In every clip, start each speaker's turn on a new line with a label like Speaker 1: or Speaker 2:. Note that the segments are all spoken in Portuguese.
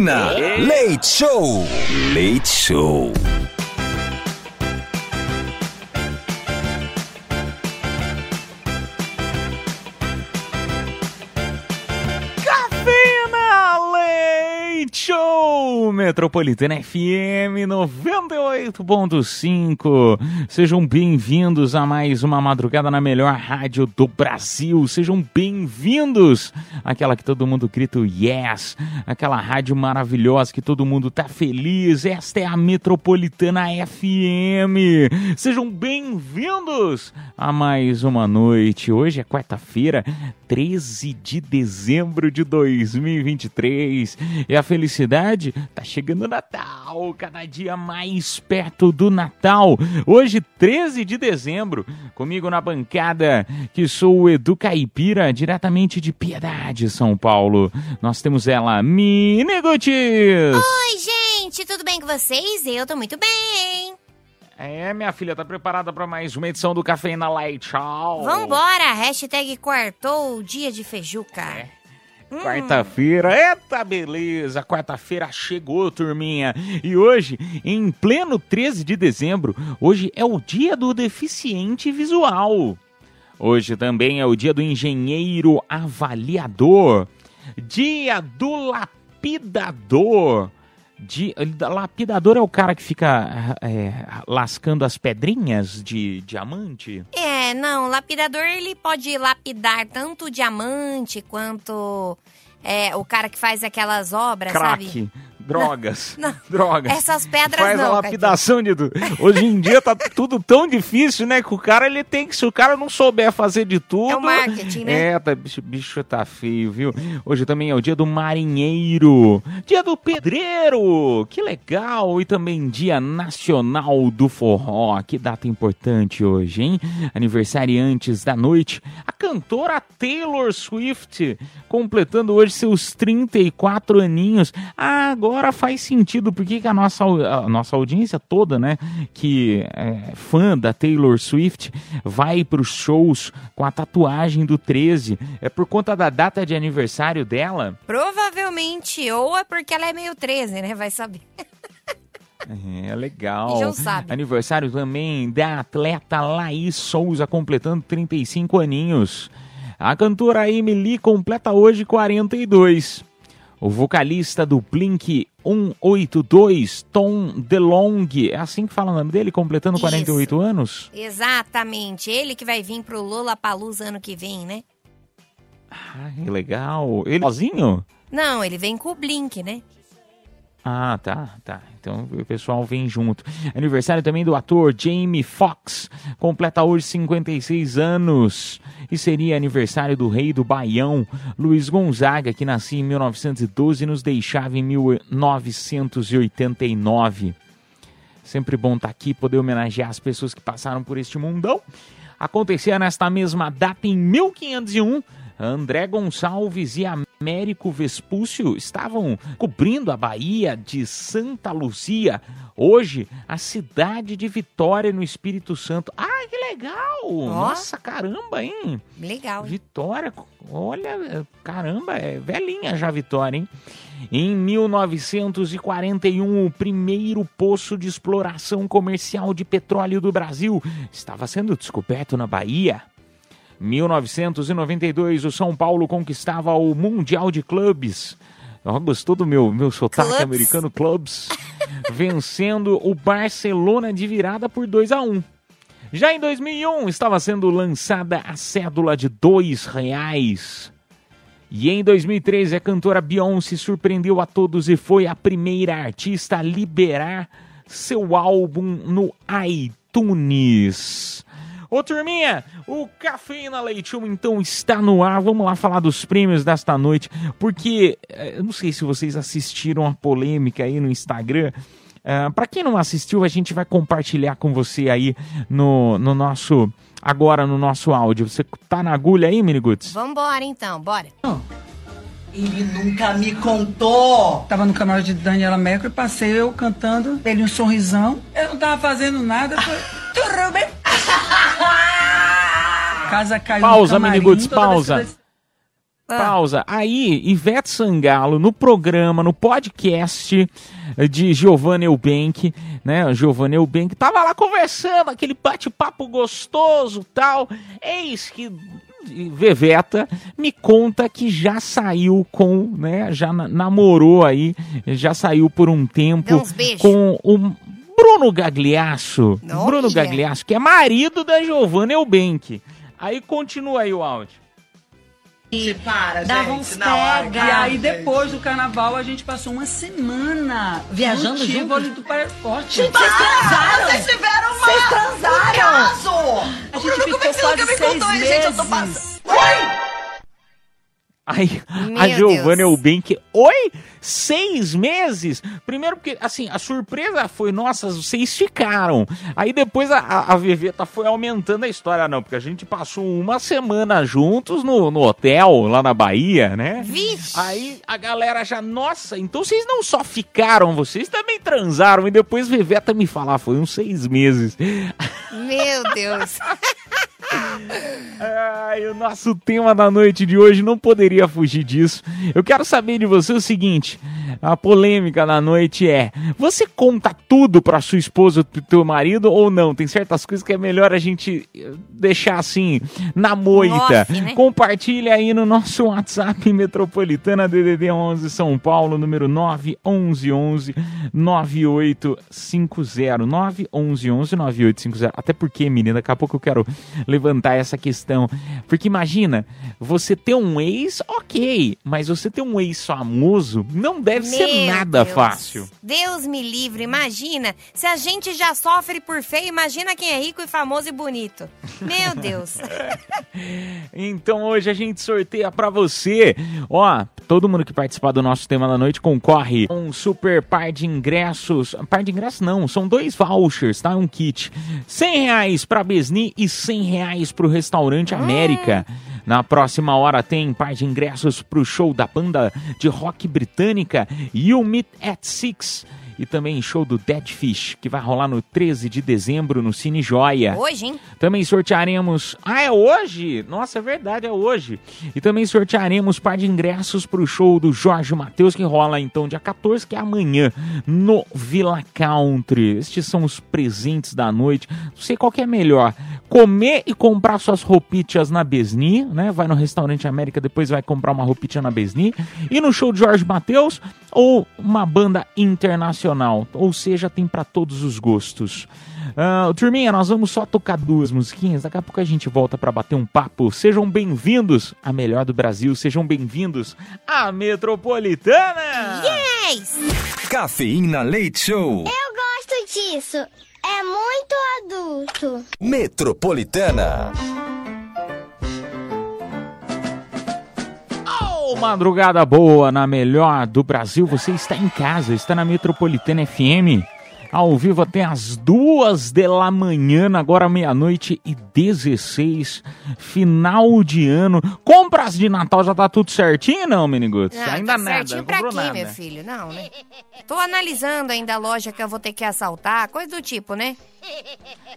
Speaker 1: Cafeína. Leite Show. Leite Show.
Speaker 2: Metropolitana FM 98.5. Sejam bem-vindos a mais uma madrugada na melhor rádio do Brasil. Sejam bem-vindos àquela que todo mundo grita yes, aquela rádio maravilhosa que todo mundo tá feliz. Esta é a Metropolitana FM. Sejam bem-vindos a mais uma noite. Hoje é quarta-feira, 13 de dezembro de 2023. E a felicidade tá chegando o Natal, cada dia mais perto do Natal. Hoje, 13 de dezembro, comigo na bancada, que sou o Edu Caipira, diretamente de Piedade, São Paulo. Nós temos ela, Mini Gutis.
Speaker 3: Oi, gente, tudo bem com vocês? Eu tô muito bem.
Speaker 2: É, minha filha, tá preparada para mais uma edição do Cafeína Light Show?
Speaker 3: Vambora, hashtag quartou dia de feijuca.
Speaker 2: Quarta-feira, eita beleza, quarta-feira chegou, turminha. E hoje, em pleno 13 de dezembro, hoje é o dia do deficiente visual. Hoje também é o dia do engenheiro avaliador, dia do lapidador. Di- lapidador é o cara que fica é, lascando as pedrinhas de diamante?
Speaker 3: É, não, o lapidador ele pode lapidar tanto o diamante quanto é, o cara que faz aquelas obras,
Speaker 2: Crack,
Speaker 3: sabe?
Speaker 2: Drogas,
Speaker 3: Não,
Speaker 2: drogas.
Speaker 3: Essas pedras
Speaker 2: Faz
Speaker 3: não.
Speaker 2: a lapidação de tudo. Hoje em dia tá tudo tão difícil, né? Que o cara ele tem que, se o cara não souber fazer de tudo.
Speaker 3: É o marketing, né?
Speaker 2: É, tá, bicho, bicho tá feio, viu? Hoje também é o dia do marinheiro, dia do pedreiro, que legal! E também dia nacional do forró, que data importante hoje, hein? Aniversariantes da noite, a cantora Taylor Swift, completando hoje seus 34 aninhos. Ah, agora faz sentido porque que a nossa, a nossa audiência toda, né, que é fã da Taylor Swift, vai para os shows com a tatuagem do 13. É por conta da data de aniversário dela?
Speaker 3: Provavelmente, ou é porque ela é meio 13, né? Vai saber.
Speaker 2: É legal.
Speaker 3: Já sabe.
Speaker 2: Aniversário também da atleta Laís Souza, completando 35 aninhos. A cantora Emily completa hoje 42. O vocalista do Blink 182, Tom DeLonge, é assim que fala o nome dele, completando
Speaker 3: Isso.
Speaker 2: 48 anos?
Speaker 3: Exatamente, ele que vai vir pro Lollapalooza ano que vem, né?
Speaker 2: Ah, que legal. Ele sozinho?
Speaker 3: Não, ele vem com o Blink, né?
Speaker 2: Ah, tá, tá. Então o pessoal vem junto. Aniversário também do ator Jamie Foxx, completa hoje 56 anos. E seria aniversário do rei do Baião, Luiz Gonzaga, que nascia em 1912 e nos deixava em 1989. Sempre bom estar aqui, poder homenagear as pessoas que passaram por este mundão. Acontecia nesta mesma data em 1501. André Gonçalves e Américo Vespúcio estavam cobrindo a Bahia de Santa Luzia, hoje a cidade de Vitória, no Espírito Santo. Ah, que legal! Nossa, caramba, hein?
Speaker 3: Legal.
Speaker 2: Vitória, olha, caramba, é velhinha já Vitória, hein? Em 1941, o primeiro poço de exploração comercial de petróleo do Brasil estava sendo descoberto na Bahia. 1992, o São Paulo conquistava o Mundial de Clubes. Gostou do meu, meu sotaque
Speaker 3: Clubs.
Speaker 2: americano? Clubs. vencendo o Barcelona de virada por 2 a 1 Já em 2001, estava sendo lançada a cédula de dois reais. E em 2013, a cantora Beyoncé surpreendeu a todos e foi a primeira artista a liberar seu álbum no iTunes. Ô turminha, o Cafeína Leite Show então está no ar. Vamos lá falar dos prêmios desta noite, porque eh, eu não sei se vocês assistiram a polêmica aí no Instagram. Uh, para quem não assistiu, a gente vai compartilhar com você aí no, no nosso. Agora no nosso áudio. Você tá na agulha aí, Miniguts?
Speaker 3: Vambora então, bora.
Speaker 4: Ele nunca me contou.
Speaker 5: Tava no camarote de Daniela Mercury, passei eu cantando, ele um sorrisão. Eu não tava fazendo nada, falei, tudo bem? Casa caiu
Speaker 2: Pausa,
Speaker 5: no camarim,
Speaker 2: Miniguts, pausa.
Speaker 3: Ah.
Speaker 2: Pausa. Aí, Ivete Sangalo, no programa, no podcast de Giovanna Eubank, né? Giovanna Eubank tava lá conversando, aquele bate-papo gostoso tal. Eis que Veveta me conta que já saiu com, né? Já na- namorou aí, já saiu por um tempo com o Bruno Gagliasso. Bruno Gagliasso, que é marido da Giovanna Eubank. Aí continua aí o áudio.
Speaker 4: Se para,
Speaker 6: Dava
Speaker 4: gente,
Speaker 6: uns
Speaker 4: na hora.
Speaker 6: pega.
Speaker 5: E aí, depois do carnaval, a gente passou uma semana
Speaker 6: Viajando junto?
Speaker 5: do Paraná Forte.
Speaker 6: Gente, vocês transaram?
Speaker 4: Vocês tiveram uma...
Speaker 6: Vocês transaram?
Speaker 4: um caso!
Speaker 5: A
Speaker 4: O
Speaker 5: gente
Speaker 4: Bruno, como é
Speaker 5: ficou
Speaker 4: que você nunca
Speaker 5: quase
Speaker 4: me
Speaker 5: seis
Speaker 4: contou isso, gente? Eu tô
Speaker 5: meses.
Speaker 4: passando...
Speaker 2: Aí,
Speaker 3: Meu
Speaker 2: a Giovanna. Eubank, oi? Seis meses? Primeiro porque, assim, a surpresa foi, nossa, vocês ficaram. Aí depois a, a, a Veveta foi aumentando a história, não, porque a gente passou uma semana juntos no, no hotel, lá na Bahia, né?
Speaker 3: Vixe.
Speaker 2: Aí a galera já, nossa, então vocês não só ficaram, vocês também transaram. E depois Veveta me falar, foi uns seis meses.
Speaker 3: Meu Deus.
Speaker 2: Ai, o nosso tema da noite de hoje não poderia fugir disso. Eu quero saber de você o seguinte: a polêmica da noite é: você conta tudo pra sua esposa ou pro teu marido ou não? Tem certas coisas que é melhor a gente eh, deixar assim na moita.
Speaker 3: Off, né?
Speaker 2: Compartilha aí no nosso WhatsApp Metropolitana DDD 11 São Paulo, número 911 9850 911 9850. Até porque, menina, daqui a pouco eu quero levantar essa questão. Porque imagina, você ter um ex, ok, mas você ter um ex famoso não deve ser
Speaker 3: Meu
Speaker 2: nada
Speaker 3: Deus.
Speaker 2: fácil.
Speaker 3: Deus me livre, imagina. Se a gente já sofre por feio, imagina quem é rico e famoso e bonito. Meu Deus.
Speaker 2: Então hoje a gente sorteia pra você. Ó, todo mundo que participar do nosso tema da noite concorre a um super par de ingressos. Par de ingressos não, são dois vouchers, tá? Um kit. 100 reais pra Besni e 100 reais pro Restaurante América. Na próxima hora tem par de ingressos pro show da banda de rock britânica You Meet at Six. E também show do Dead Fish, que vai rolar no 13 de dezembro no Cine Joia.
Speaker 3: Hoje, hein?
Speaker 2: Também sortearemos. Ah, é hoje? Nossa, é verdade, é hoje. E também sortearemos par de ingressos para o show do Jorge Matheus, que rola então dia 14, que é amanhã, no Villa Country. Estes são os presentes da noite. Não sei qual que é melhor. Comer e comprar suas roupitas na Besni, né? Vai no restaurante América, depois vai comprar uma roupinha na Besni. E no show de Jorge Matheus, ou uma banda internacional. Ou seja, tem para todos os gostos. Ah, turminha, nós vamos só tocar duas musiquinhas. Daqui a pouco a gente volta para bater um papo. Sejam bem-vindos à melhor do Brasil. Sejam bem-vindos à Metropolitana.
Speaker 3: Yes!
Speaker 1: Cafeína Leite Show.
Speaker 7: Eu gosto disso. É muito adulto.
Speaker 1: Metropolitana.
Speaker 2: Madrugada boa na melhor do Brasil. Você está em casa, está na Metropolitana FM. Ao vivo até as duas da manhã, agora meia-noite e 16, final de ano. Compras de Natal já tá tudo certinho, não, Meniguts?
Speaker 3: Ah,
Speaker 2: ainda
Speaker 3: tá
Speaker 2: nada,
Speaker 3: certinho pra quê,
Speaker 2: nada.
Speaker 3: meu filho? Não, né? Tô analisando ainda a loja que eu vou ter que assaltar, coisa do tipo, né?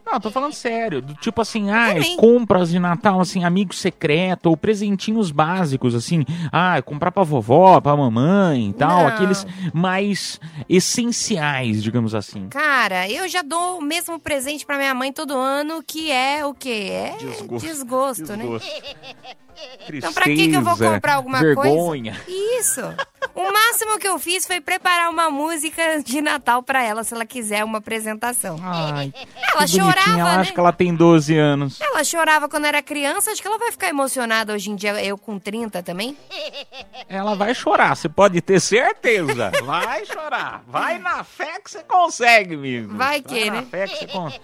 Speaker 2: Não, tô falando sério. Do tipo assim, ah, compras de Natal, assim, amigo secreto, ou presentinhos básicos, assim, ah, comprar pra vovó, pra mamãe e tal,
Speaker 3: Não.
Speaker 2: aqueles mais essenciais, digamos assim.
Speaker 3: Cara, eu já dou o mesmo presente pra minha mãe todo ano, que é o quê? É
Speaker 2: Desgosto.
Speaker 3: desgosto, né?
Speaker 2: Desgosto.
Speaker 3: Então pra que que eu vou
Speaker 2: Tristeza,
Speaker 3: comprar alguma
Speaker 2: vergonha.
Speaker 3: coisa? Isso. O máximo que eu fiz foi preparar uma música de Natal pra ela, se ela quiser uma apresentação.
Speaker 2: Ai,
Speaker 3: Ela chorava,
Speaker 2: ela
Speaker 3: né?
Speaker 2: acho que ela tem 12 anos.
Speaker 3: Ela chorava quando era criança, acho que ela vai ficar emocionada hoje em dia, eu com 30 também.
Speaker 2: Ela vai chorar, você pode ter certeza. Vai chorar. Vai na fé que você consegue, amigo.
Speaker 3: Vai que,
Speaker 2: na
Speaker 3: né?
Speaker 2: fé que você consegue.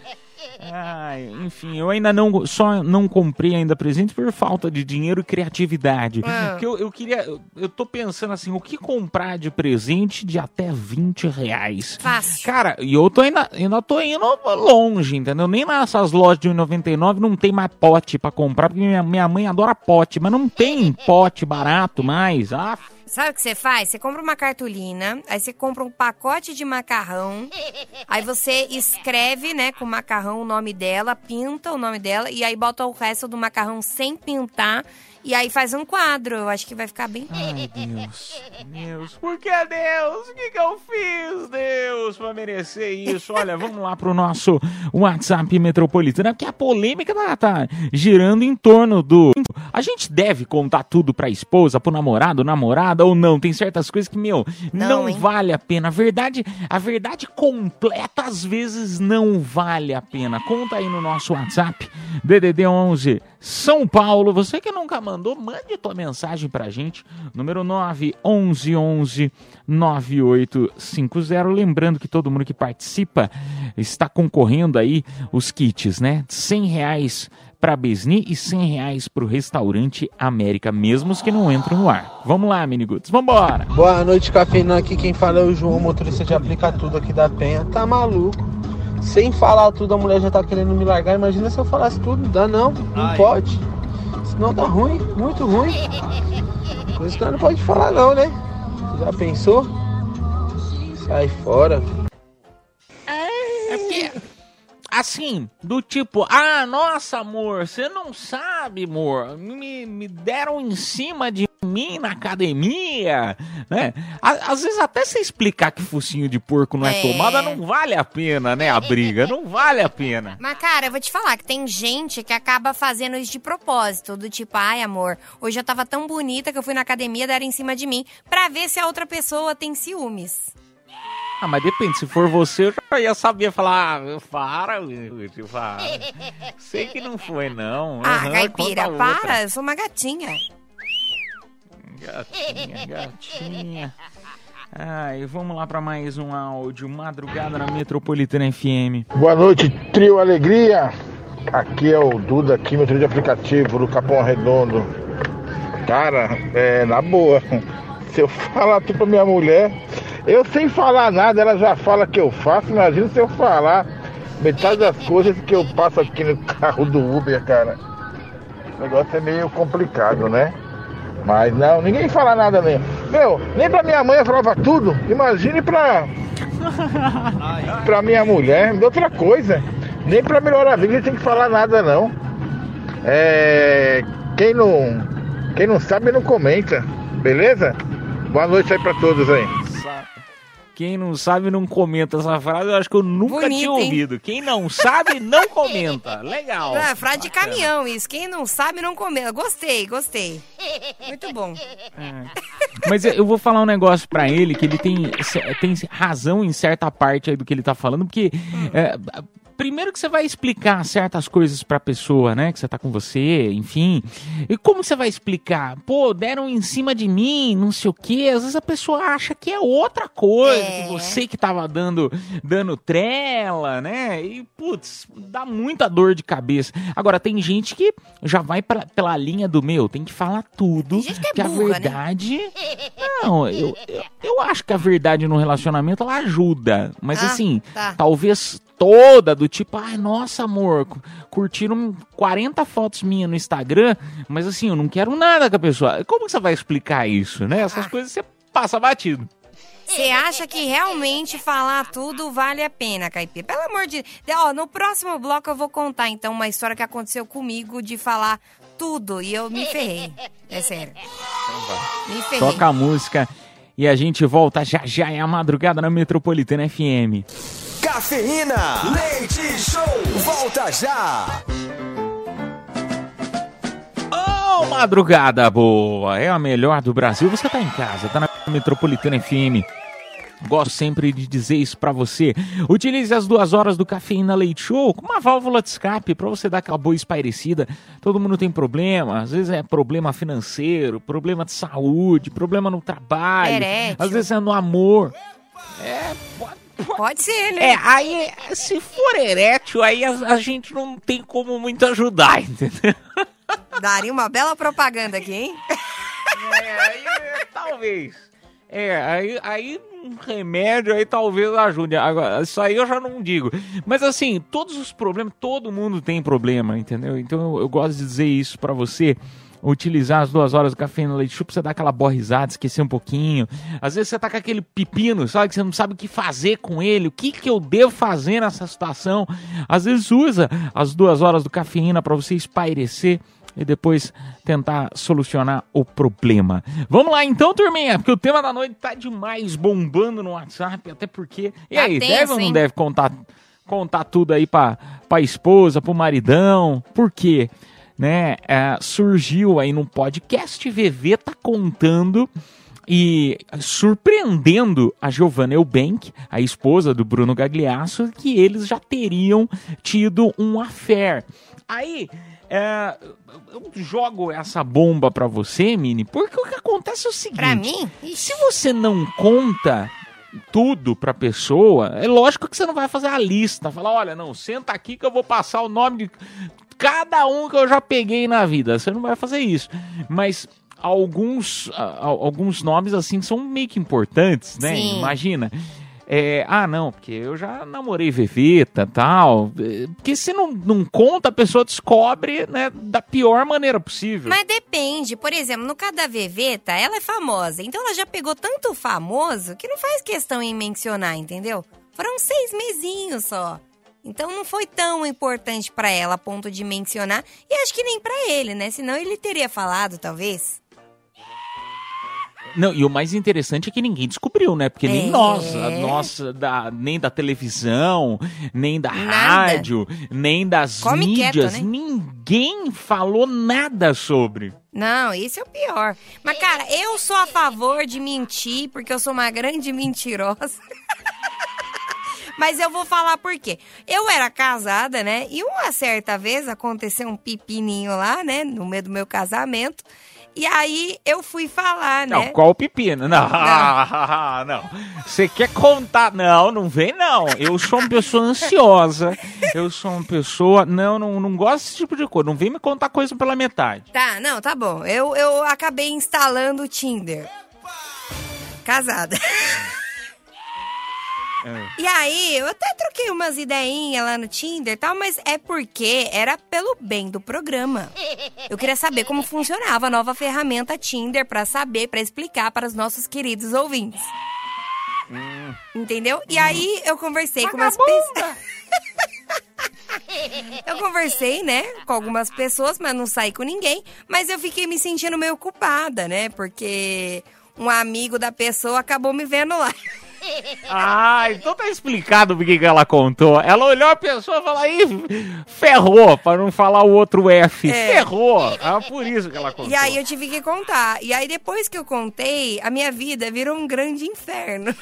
Speaker 2: Ai, enfim, eu ainda não só não comprei ainda presente por falta de dinheiro e criatividade.
Speaker 3: Ah.
Speaker 2: Porque eu, eu queria. Eu, eu tô pensando assim, o que comprar de presente de até 20 reais?
Speaker 3: Fácil.
Speaker 2: Cara, e eu tô ainda, ainda tô indo longe, entendeu? Nem nessas lojas de 1,99 não tem mais pote pra comprar, porque minha, minha mãe adora pote, mas não tem pote barato mais. Ah,
Speaker 3: Sabe o que você faz? Você compra uma cartolina, aí você compra um pacote de macarrão, aí você escreve, né, com o macarrão o nome dela, pinta o nome dela, e aí bota o resto do macarrão sem pintar, e aí faz um quadro. Eu acho que vai ficar bem.
Speaker 2: Ai, Deus. Deus. Por que Deus? O que, que eu fiz, Deus, pra merecer isso? Olha, vamos lá pro nosso WhatsApp metropolitano, porque a polêmica tá, tá girando em torno do. A gente deve contar tudo pra esposa, pro namorado, namorada ou não? Tem certas coisas que, meu, não,
Speaker 3: Não,
Speaker 2: vale a pena. A verdade, a verdade completa às vezes não vale a pena. Conta aí no nosso WhatsApp, DDD 11 São Paulo. Você que nunca mandou, mande tua mensagem pra gente. Número 911 9850. Lembrando que todo mundo que participa está concorrendo aí os kits, né? 100 reais para Besni e 100 reais para o restaurante América, mesmo os que não entram no ar. Vamos lá, Miniguts, vambora!
Speaker 6: Boa noite, cafeína. Aqui quem fala é o João, motorista de aplica tudo aqui da Penha. Tá maluco? Sem falar tudo, a mulher já tá querendo me largar. Imagina se eu falasse tudo. Dá não, não pode. Senão dá ruim, muito ruim. Coisa que ela não pode falar não, né? Já pensou? Sai fora.
Speaker 2: É porque, assim, do tipo, ah, nossa, amor, você não sabe, amor, me, me deram em cima de mim na academia, né? Às vezes até você explicar que focinho de porco não é,
Speaker 3: É.
Speaker 2: tomada, não vale a pena, né, a briga, não vale a pena.
Speaker 3: Mas, cara, eu vou te falar que tem gente que acaba fazendo isso de propósito. Do tipo, ai, amor, hoje eu tava tão bonita que eu fui na academia deram em cima de mim pra ver se a outra pessoa tem ciúmes.
Speaker 2: Ah, mas depende, se for você, eu já ia saber falar, ah, para, Lute, para. Sei que não foi, não.
Speaker 3: ah,
Speaker 2: Aham,
Speaker 3: caipira, para, eu sou uma gatinha.
Speaker 2: Gatinha, gatinha. Ai, vamos lá para mais um áudio. Madrugada na Metropolitana FM.
Speaker 8: Boa noite, trio Alegria. Aqui é o Duda, químetro de aplicativo do Capão Redondo. Cara, é na boa. Se eu falar tudo pra minha mulher, eu sem falar nada, ela já fala que eu faço. Imagina se eu falar metade das coisas que eu passo aqui no carro do Uber, cara. O negócio é meio complicado, né? Mas não, ninguém fala nada mesmo. Meu, nem pra minha mãe eu falava tudo. Imagine pra, pra minha mulher, outra coisa. Nem pra melhor amigo a gente tem que falar nada não. É. Quem não. Quem não sabe não comenta, beleza? Boa noite aí pra todos aí.
Speaker 2: Quem não sabe não comenta essa frase, eu acho que eu nunca
Speaker 3: Bonito,
Speaker 2: tinha
Speaker 3: hein?
Speaker 2: ouvido. Quem não sabe não comenta. Legal.
Speaker 3: Não, é frase de caminhão isso. Quem não sabe, não comenta. Gostei, gostei. Muito bom.
Speaker 2: Mas eu vou falar um negócio pra ele que ele tem, tem razão em certa parte aí do que ele tá falando, porque é, primeiro que você vai explicar certas coisas pra pessoa, né, que você tá com você, enfim. E como você vai explicar? Pô, deram em cima de mim, não sei o quê. Às vezes a pessoa acha que é outra coisa,
Speaker 3: É.
Speaker 2: que você que tava dando dando trela, né? E putz, dá muita dor de cabeça. Agora tem gente que já vai pra, pela linha do meu, tem que falar tudo,
Speaker 3: gente que é
Speaker 2: a
Speaker 3: burra, né?
Speaker 2: verdade não, eu, eu, eu acho que a verdade no relacionamento ela ajuda. Mas
Speaker 3: Ah,
Speaker 2: assim,
Speaker 3: tá.
Speaker 2: talvez toda do tipo, ai, nossa, amor, cu- curtiram 40 fotos minhas no Instagram, mas assim, eu não quero nada com a pessoa. Como que você vai explicar isso, né? Essas
Speaker 3: Ah.
Speaker 2: coisas você passa batido.
Speaker 3: Você acha que realmente falar tudo vale a pena, Caipira? Pelo amor de Deus. Ó, no próximo bloco eu vou contar, então, uma história que aconteceu comigo de falar tudo e eu me ferrei. É sério. Me ferrei.
Speaker 2: Toca a música e a gente volta já já é a madrugada na Metropolitana FM.
Speaker 1: Cafeína, leite show, volta já.
Speaker 2: Ô, madrugada boa! É a melhor do Brasil. Você tá em casa, tá na Metropolitana FM. Gosto sempre de dizer isso pra você. Utilize as duas horas do Cafeína Leite Show como uma válvula de escape pra você dar aquela boa espairecida. Todo mundo tem problema, às vezes é problema financeiro, problema de saúde, problema no trabalho, às vezes é no amor. É, pode-
Speaker 3: Pode ser, né?
Speaker 2: É, aí, se for erétil, aí a, a gente não tem como muito ajudar, entendeu?
Speaker 3: Daria uma bela propaganda aqui, hein?
Speaker 2: É, aí, talvez. É, aí, aí um remédio aí talvez ajude. Agora, isso aí eu já não digo. Mas assim, todos os problemas, todo mundo tem problema, entendeu? Então eu, eu gosto de dizer isso pra você. Utilizar as duas horas do café no leite chup, você dá aquela borrizada, esquecer um pouquinho. Às vezes você tá com aquele pepino, sabe? Que você não sabe o que fazer com ele. O que, que eu devo fazer nessa situação? Às vezes usa as duas horas do cafeína para você espairecer e depois tentar solucionar o problema. Vamos lá então, turminha, porque o tema da noite tá demais bombando no WhatsApp, até porque. E
Speaker 3: Tá
Speaker 2: aí,
Speaker 3: tenso,
Speaker 2: deve ou não deve contar, contar tudo aí pra, pra esposa, pro maridão? Por quê? Né, é, surgiu aí num podcast, VV tá contando e surpreendendo a Giovanna Eubank, a esposa do Bruno Gagliasso, que eles já teriam tido um affair. Aí, é, eu jogo essa bomba pra você, Mini, porque o que acontece é o seguinte:
Speaker 3: Pra mim?
Speaker 2: se você não conta tudo pra pessoa, é lógico que você não vai fazer a lista, falar, olha, não, senta aqui que eu vou passar o nome de cada um que eu já peguei na vida. Você não vai fazer isso. Mas alguns, alguns nomes assim são meio que importantes, né?
Speaker 3: Sim.
Speaker 2: Imagina. É, ah, não, porque eu já namorei Veveta tal. É, Porque se não, não conta, a pessoa descobre né, da pior maneira possível.
Speaker 3: Mas depende. Por exemplo, no caso da Veveta, ela é famosa. Então ela já pegou tanto famoso que não faz questão em mencionar, entendeu? Foram seis mesinhos só. Então não foi tão importante pra ela a ponto de mencionar. E acho que nem pra ele, né? Senão ele teria falado, talvez.
Speaker 2: Não, e o mais interessante é que ninguém descobriu, né? Porque nem
Speaker 3: É.
Speaker 2: nós, nossa, da, nem da televisão, nem da
Speaker 3: Nada.
Speaker 2: rádio, nem das
Speaker 3: Come
Speaker 2: mídias,
Speaker 3: quieto, né?
Speaker 2: ninguém falou nada sobre.
Speaker 3: Não, isso é o pior. Mas, cara, eu sou a favor de mentir, porque eu sou uma grande mentirosa. Mas eu vou falar por quê. Eu era casada, né? E uma certa vez aconteceu um pepininho lá, né? No meio do meu casamento. E aí eu fui falar, né?
Speaker 2: Não, qual o pepino? Não, não. Você quer contar? Não, não vem não. Eu sou uma pessoa ansiosa. Eu sou uma pessoa. Não, não, não gosto desse tipo de coisa. Não vem me contar coisa pela metade.
Speaker 3: Tá, não, tá bom. Eu, eu acabei instalando o Tinder. Casada. E aí, eu até troquei umas ideinhas lá no Tinder e tal, mas é porque era pelo bem do programa. Eu queria saber como funcionava a nova ferramenta Tinder pra saber, pra explicar para os nossos queridos ouvintes. Entendeu? E aí eu conversei com umas pessoas. Eu conversei, né, com algumas pessoas, mas não saí com ninguém. Mas eu fiquei me sentindo meio culpada, né? Porque um amigo da pessoa acabou me vendo lá.
Speaker 2: Ah, então tá explicado por que ela contou. Ela olhou a pessoa e falou, aí, ferrou, pra não falar o outro F.
Speaker 3: É.
Speaker 2: Ferrou. Ah, por isso que ela contou.
Speaker 3: E aí eu tive que contar. E aí depois que eu contei, a minha vida virou um grande inferno.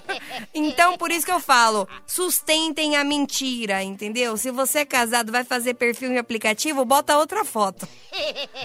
Speaker 3: então por isso que eu falo, sustentem a mentira, entendeu? Se você é casado, vai fazer perfil em aplicativo, bota outra foto.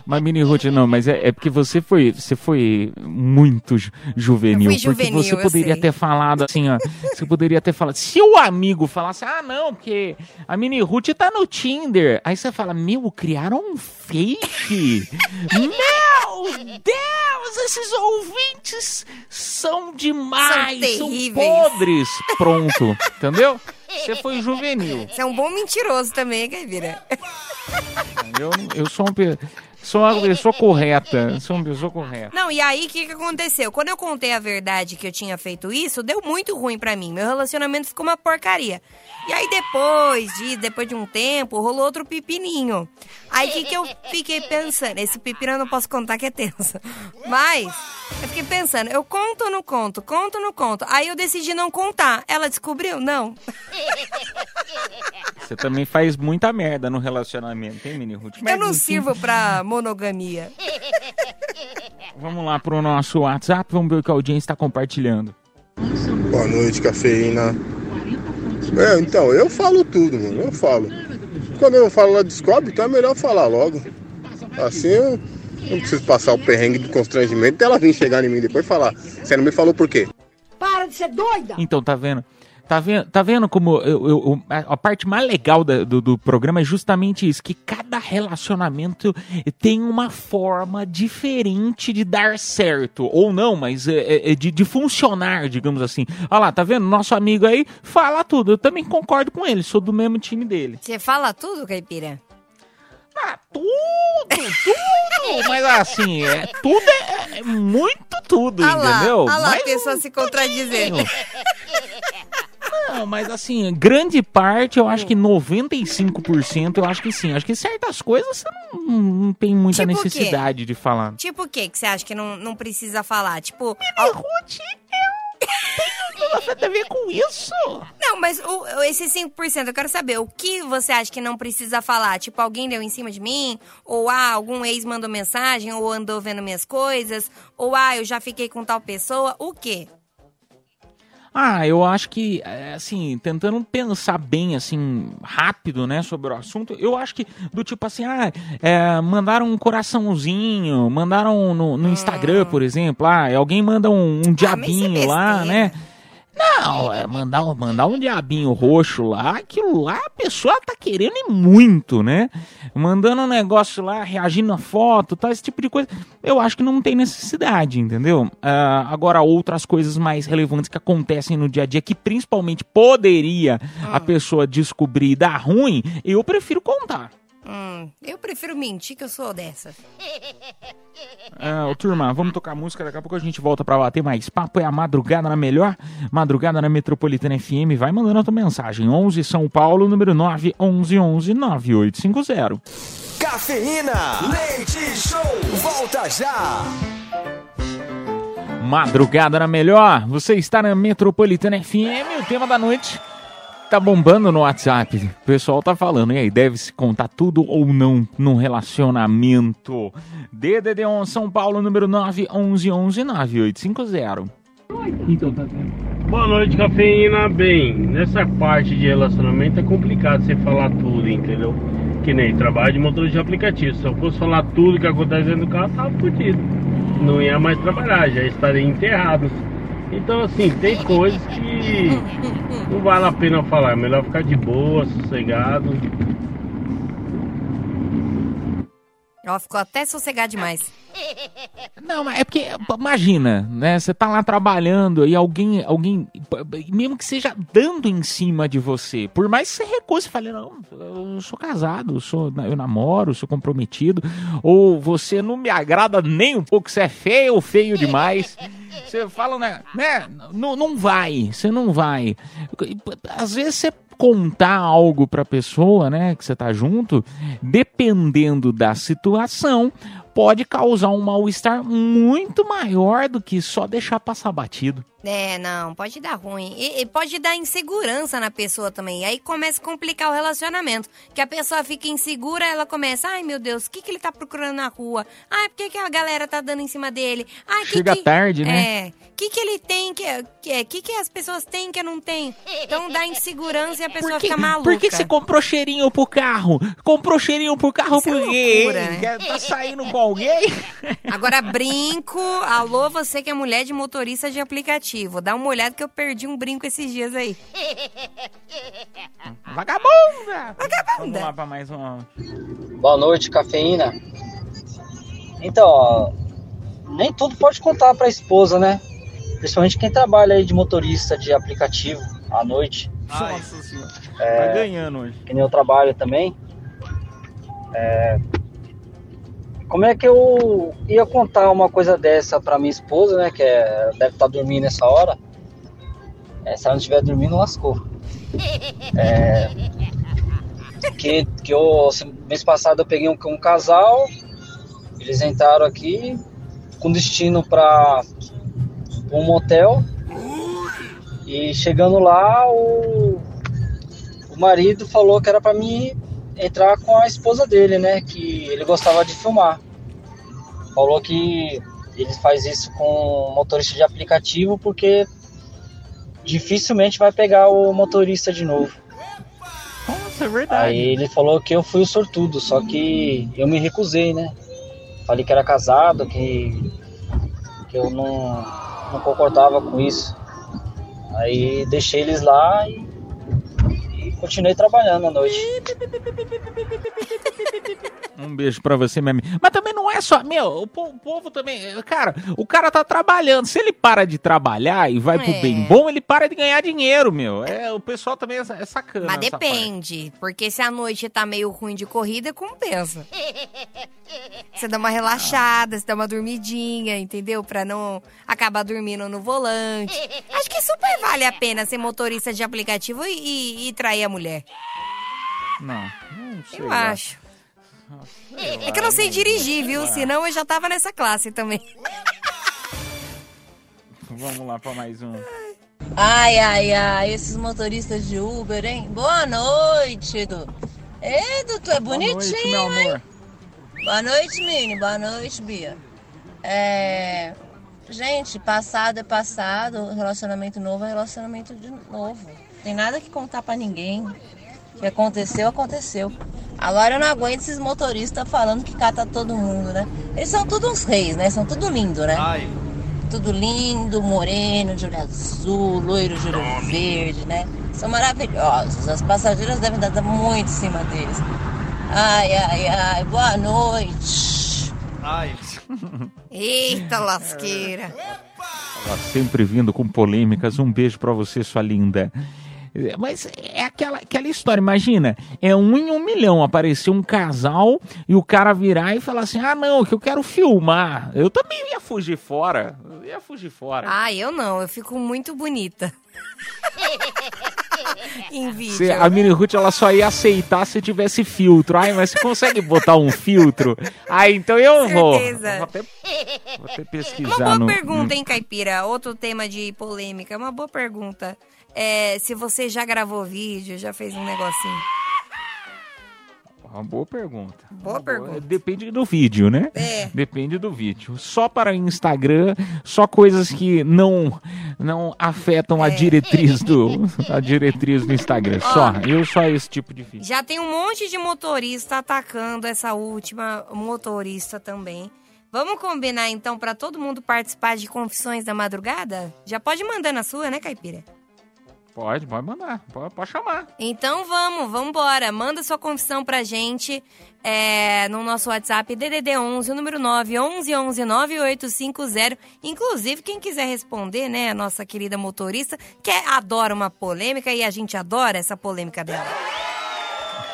Speaker 2: Mas Mini Ruth, não, mas é, é porque você foi, você foi muito ju- juvenil.
Speaker 3: Eu fui juvenil,
Speaker 2: porque você poderia ter falado assim, ó. Você poderia ter falado. Se o amigo falasse, ah, não, porque a Mini Ruth tá no Tinder. Aí você fala, meu, criaram um fake. meu Deus, esses ouvintes são demais,
Speaker 3: São
Speaker 2: são, podres. Pronto, entendeu? Você foi juvenil.
Speaker 3: Você é um bom mentiroso também, Caivira.
Speaker 2: Eu, eu sou pe- sou uma pessoa correta. Sou uma pessoa correta.
Speaker 3: Não, e aí o que, que aconteceu? Quando eu contei a verdade que eu tinha feito isso, deu muito ruim pra mim. Meu relacionamento ficou uma porcaria. E aí depois de, depois de um tempo, rolou outro pepininho. Aí o que, que eu fiquei pensando? Esse pepino eu não posso contar que é tenso. Mas eu fiquei pensando, eu conto ou não conto? Conto ou não conto? Aí eu decidi não contar. Ela descobriu? Não.
Speaker 2: Você também faz muita merda no relacionamento, hein, Mini Ruth? Mas,
Speaker 3: Eu não
Speaker 2: enfim,
Speaker 3: sirvo pra monogamia.
Speaker 2: Vamos lá pro nosso WhatsApp, vamos ver o que a audiência está compartilhando.
Speaker 9: Boa noite, cafeína. É, então, eu falo tudo, mano. Eu falo. Quando eu falo, ela descobre, então é melhor falar logo. Assim eu não preciso passar o perrengue do constrangimento dela vir chegar em mim depois e falar. Você não me falou por quê?
Speaker 4: Para de ser doida!
Speaker 2: Então, tá vendo? Tá vendo, tá vendo como eu, eu- a parte mais legal da- do, do programa é justamente isso, que cada relacionamento tem uma forma diferente de dar certo, ou não, mas é, é- é de, de funcionar, digamos assim. Olha lá, tá vendo? Nosso amigo aí fala tudo, eu também concordo com ele, sou do mesmo time dele.
Speaker 3: Você fala tudo, caipira?
Speaker 2: Ah, tudo, tudo, mas assim, é, tudo é, é muito tudo,
Speaker 3: lá,
Speaker 2: entendeu?
Speaker 3: olha lá
Speaker 2: Mas
Speaker 3: a pessoa se contradizendo.
Speaker 2: Não, mas assim, grande parte, eu acho que 95%, eu acho que sim. Acho que certas coisas você não, não tem muita
Speaker 3: Tipo
Speaker 2: necessidade de falar.
Speaker 3: Tipo o que que você acha que não, não precisa falar? Tipo...
Speaker 2: Ruth, eu tenho nada a ver com isso.
Speaker 3: Não, mas o, esse 5%, eu quero saber, o que você acha que não precisa falar? Tipo, alguém deu em cima de mim? Ou, ah, algum ex mandou mensagem? Ou andou vendo minhas coisas? Ou, ah, eu já fiquei com tal pessoa? O quê?
Speaker 2: Ah, eu acho que, é, assim, tentando pensar bem, assim, rápido, né, sobre o assunto, eu acho que, do tipo assim, ah, é, mandaram um coraçãozinho, mandaram no, no Instagram, por exemplo, ah, alguém manda um, um diabinho lá, né? Não, é mandar, um- mandar um diabinho roxo lá, aquilo lá a pessoa tá querendo e muito, né? Mandando um negócio lá, reagindo a foto, tá, esse tipo de coisa. Eu acho que não tem necessidade, entendeu? Ah, agora, outras coisas mais relevantes que acontecem no dia a dia, que principalmente poderia a pessoa descobrir e dar ruim, eu prefiro contar.
Speaker 3: Hum, eu prefiro mentir que eu sou dessa.
Speaker 2: Ah, ô, turma, vamos tocar música, daqui a pouco a gente volta pra bater mais papo. É a madrugada na melhor, madrugada na Metropolitana FM. Vai mandando a tua mensagem. 11 São Paulo, número 9 11 11 9850.
Speaker 1: Cafeína, leite show, volta já.
Speaker 2: Madrugada na melhor, você está na Metropolitana FM. O tema da noite tá bombando no WhatsApp. O pessoal tá falando, e aí, deve-se contar tudo ou não num relacionamento? DDD1 São Paulo, número 9 11 11 9850.
Speaker 10: Boa noite, cafeína. Bem, nessa parte de relacionamento é complicado você falar tudo, entendeu? Que nem trabalho de motorista de aplicativo. Se eu fosse falar tudo que acontece dentro do carro, tava fodido. Não ia mais trabalhar, já estaria enterrado. Então, assim, tem coisas que não vale a pena falar. É melhor ficar de boa, sossegado.
Speaker 3: Ó, ficou até sossegado demais.
Speaker 2: Não, mas é porque, imagina, né? Você tá lá trabalhando e alguém, alguém, mesmo que seja dando em cima de você, por mais que você recuse, fale, não, eu sou casado, eu, sou, eu namoro, sou comprometido, ou você não me agrada nem um pouco, você é feio ou feio demais. Você fala, né? né não, não vai, você não vai. Às vezes você contar algo pra pessoa, né, que você tá junto, dependendo da situação, pode causar um mal-estar muito maior do que só deixar passar batido.
Speaker 3: É, não, pode dar ruim. E, e pode dar insegurança na pessoa também. E aí começa a complicar o relacionamento. Que a pessoa fica insegura, ela começa, ai meu Deus, o que, que ele tá procurando na rua? Ai, por que, que a galera tá dando em cima dele? Ai, que
Speaker 2: Chega
Speaker 3: que...
Speaker 2: tarde, né?
Speaker 3: É. O que, que ele tem que, que, que, que as pessoas têm que eu não tenho? Então dá insegurança e a pessoa
Speaker 2: que,
Speaker 3: fica maluca.
Speaker 2: por que que você comprou cheirinho pro carro? Comprou cheirinho pro carro
Speaker 3: Isso é
Speaker 2: por quê?
Speaker 3: loucura,
Speaker 2: hein?
Speaker 3: né?
Speaker 2: Quer- Tá saindo com alguém?
Speaker 3: Agora brinco, alô, você que é mulher de motorista de aplicativo. Dá uma olhada que eu perdi um brinco esses dias aí.
Speaker 2: Vagabunda!
Speaker 3: Vagabunda!
Speaker 2: Vamos lá pra mais uma.
Speaker 11: Boa noite, cafeína. Então, ó, nem tudo pode contar pra esposa, né? Principalmente quem trabalha aí de motorista de aplicativo à noite.
Speaker 2: Nossa senhora.
Speaker 11: É,
Speaker 2: Tá ganhando hoje.
Speaker 11: que nem eu trabalho também. É, como é que eu ia contar uma coisa dessa pra minha esposa, né? Que é, deve estar dormindo nessa hora. É, se ela não estiver dormindo, lascou. É, que, que eu, mês passado eu peguei um, um casal, eles entraram aqui com destino para um motel. E chegando lá, o, o marido falou que era para mim entrar com a esposa dele, né? Que ele gostava de filmar. Falou que ele faz isso com motorista de aplicativo porque dificilmente vai pegar o motorista de novo.
Speaker 2: Nossa, é verdade.
Speaker 11: Aí ele falou que eu fui o sortudo, só que eu me recusei, né? Falei que era casado, que, que eu não, não concordava com isso. Aí deixei eles lá e, e continuei trabalhando à noite.
Speaker 2: Um beijo pra você, minha amiga. Mas também não é só. Meu, o po- o povo também. Cara, o cara tá trabalhando. Se ele para de trabalhar e vai pro
Speaker 3: É.
Speaker 2: bem bom, ele para de ganhar dinheiro, meu. É, o pessoal também é, é sacana.
Speaker 3: Mas depende, porque se a noite tá meio ruim de corrida, compensa. Você dá uma relaxada, você dá uma dormidinha, entendeu? Pra não acabar dormindo no volante. Acho que super vale a pena ser motorista de aplicativo e, e- e trair a mulher.
Speaker 2: Não, não sei.
Speaker 3: Eu acho. É que eu não sei dirigir, viu? Senão eu já tava nessa classe também.
Speaker 2: Vamos lá pra mais um.
Speaker 12: Ai, ai, ai, esses motoristas de Uber, hein? Boa noite, Edu. Edu, tu é bonitinho,
Speaker 2: noite, meu amor.
Speaker 12: hein? Boa noite, Mini. Boa noite, Bia. É... Gente, passado é passado, relacionamento novo é relacionamento de novo. Tem nada que contar pra ninguém. O que aconteceu, aconteceu. Agora eu não aguento esses motoristas falando que cata todo mundo, né? Eles são todos uns reis, né? São tudo lindo, né? Tudo lindo, moreno, de olho azul, loiro de olho verde, né? São maravilhosos. As passageiras devem dar muito em cima deles. Ai, ai, ai, boa noite.
Speaker 13: Ai.
Speaker 3: Eita lasqueira.
Speaker 2: Ela sempre vindo com polêmicas. Um beijo pra você, sua linda. Mas é aquela, aquela história, imagina, é um em um milhão aparecer um casal e o cara virar e falar assim: ah, não, que eu quero filmar. Eu também ia fugir fora. Eu ia fugir fora.
Speaker 3: Ah, eu não, eu fico muito bonita. em vídeo.
Speaker 2: Cê- a Mini Ruth ela só ia aceitar se tivesse filtro. Ai, mas você consegue botar um filtro? Ah, então eu vou.
Speaker 3: Certeza.
Speaker 2: Vou até, vou até
Speaker 3: Uma
Speaker 2: pesquisar
Speaker 3: boa
Speaker 2: no.
Speaker 3: pergunta, hein, Caipira? Outro tema de polêmica. Uma boa pergunta. É, se você já gravou vídeo, já fez um negocinho.
Speaker 2: Uma boa pergunta.
Speaker 3: Boa pergunta.
Speaker 2: Depende do vídeo, né?
Speaker 3: É.
Speaker 2: Depende do vídeo. Só para Instagram, só coisas que não não afetam
Speaker 3: É.
Speaker 2: a diretriz do a diretriz do Instagram. Só, eu só esse tipo de vídeo.
Speaker 3: Já tem um monte de motorista atacando essa última motorista também. Vamos combinar então para todo mundo participar de Confissões da Madrugada? Já pode mandar na sua, né, Caipira?
Speaker 2: Pode, pode mandar, pode, pode chamar.
Speaker 3: Então vamos, vamos embora. Manda sua confissão pra gente é, no nosso WhatsApp DDD11, o número 9 11 11 9850. Inclusive, quem quiser responder, né, a nossa querida motorista, que é- adora uma polêmica e a gente adora essa polêmica dela.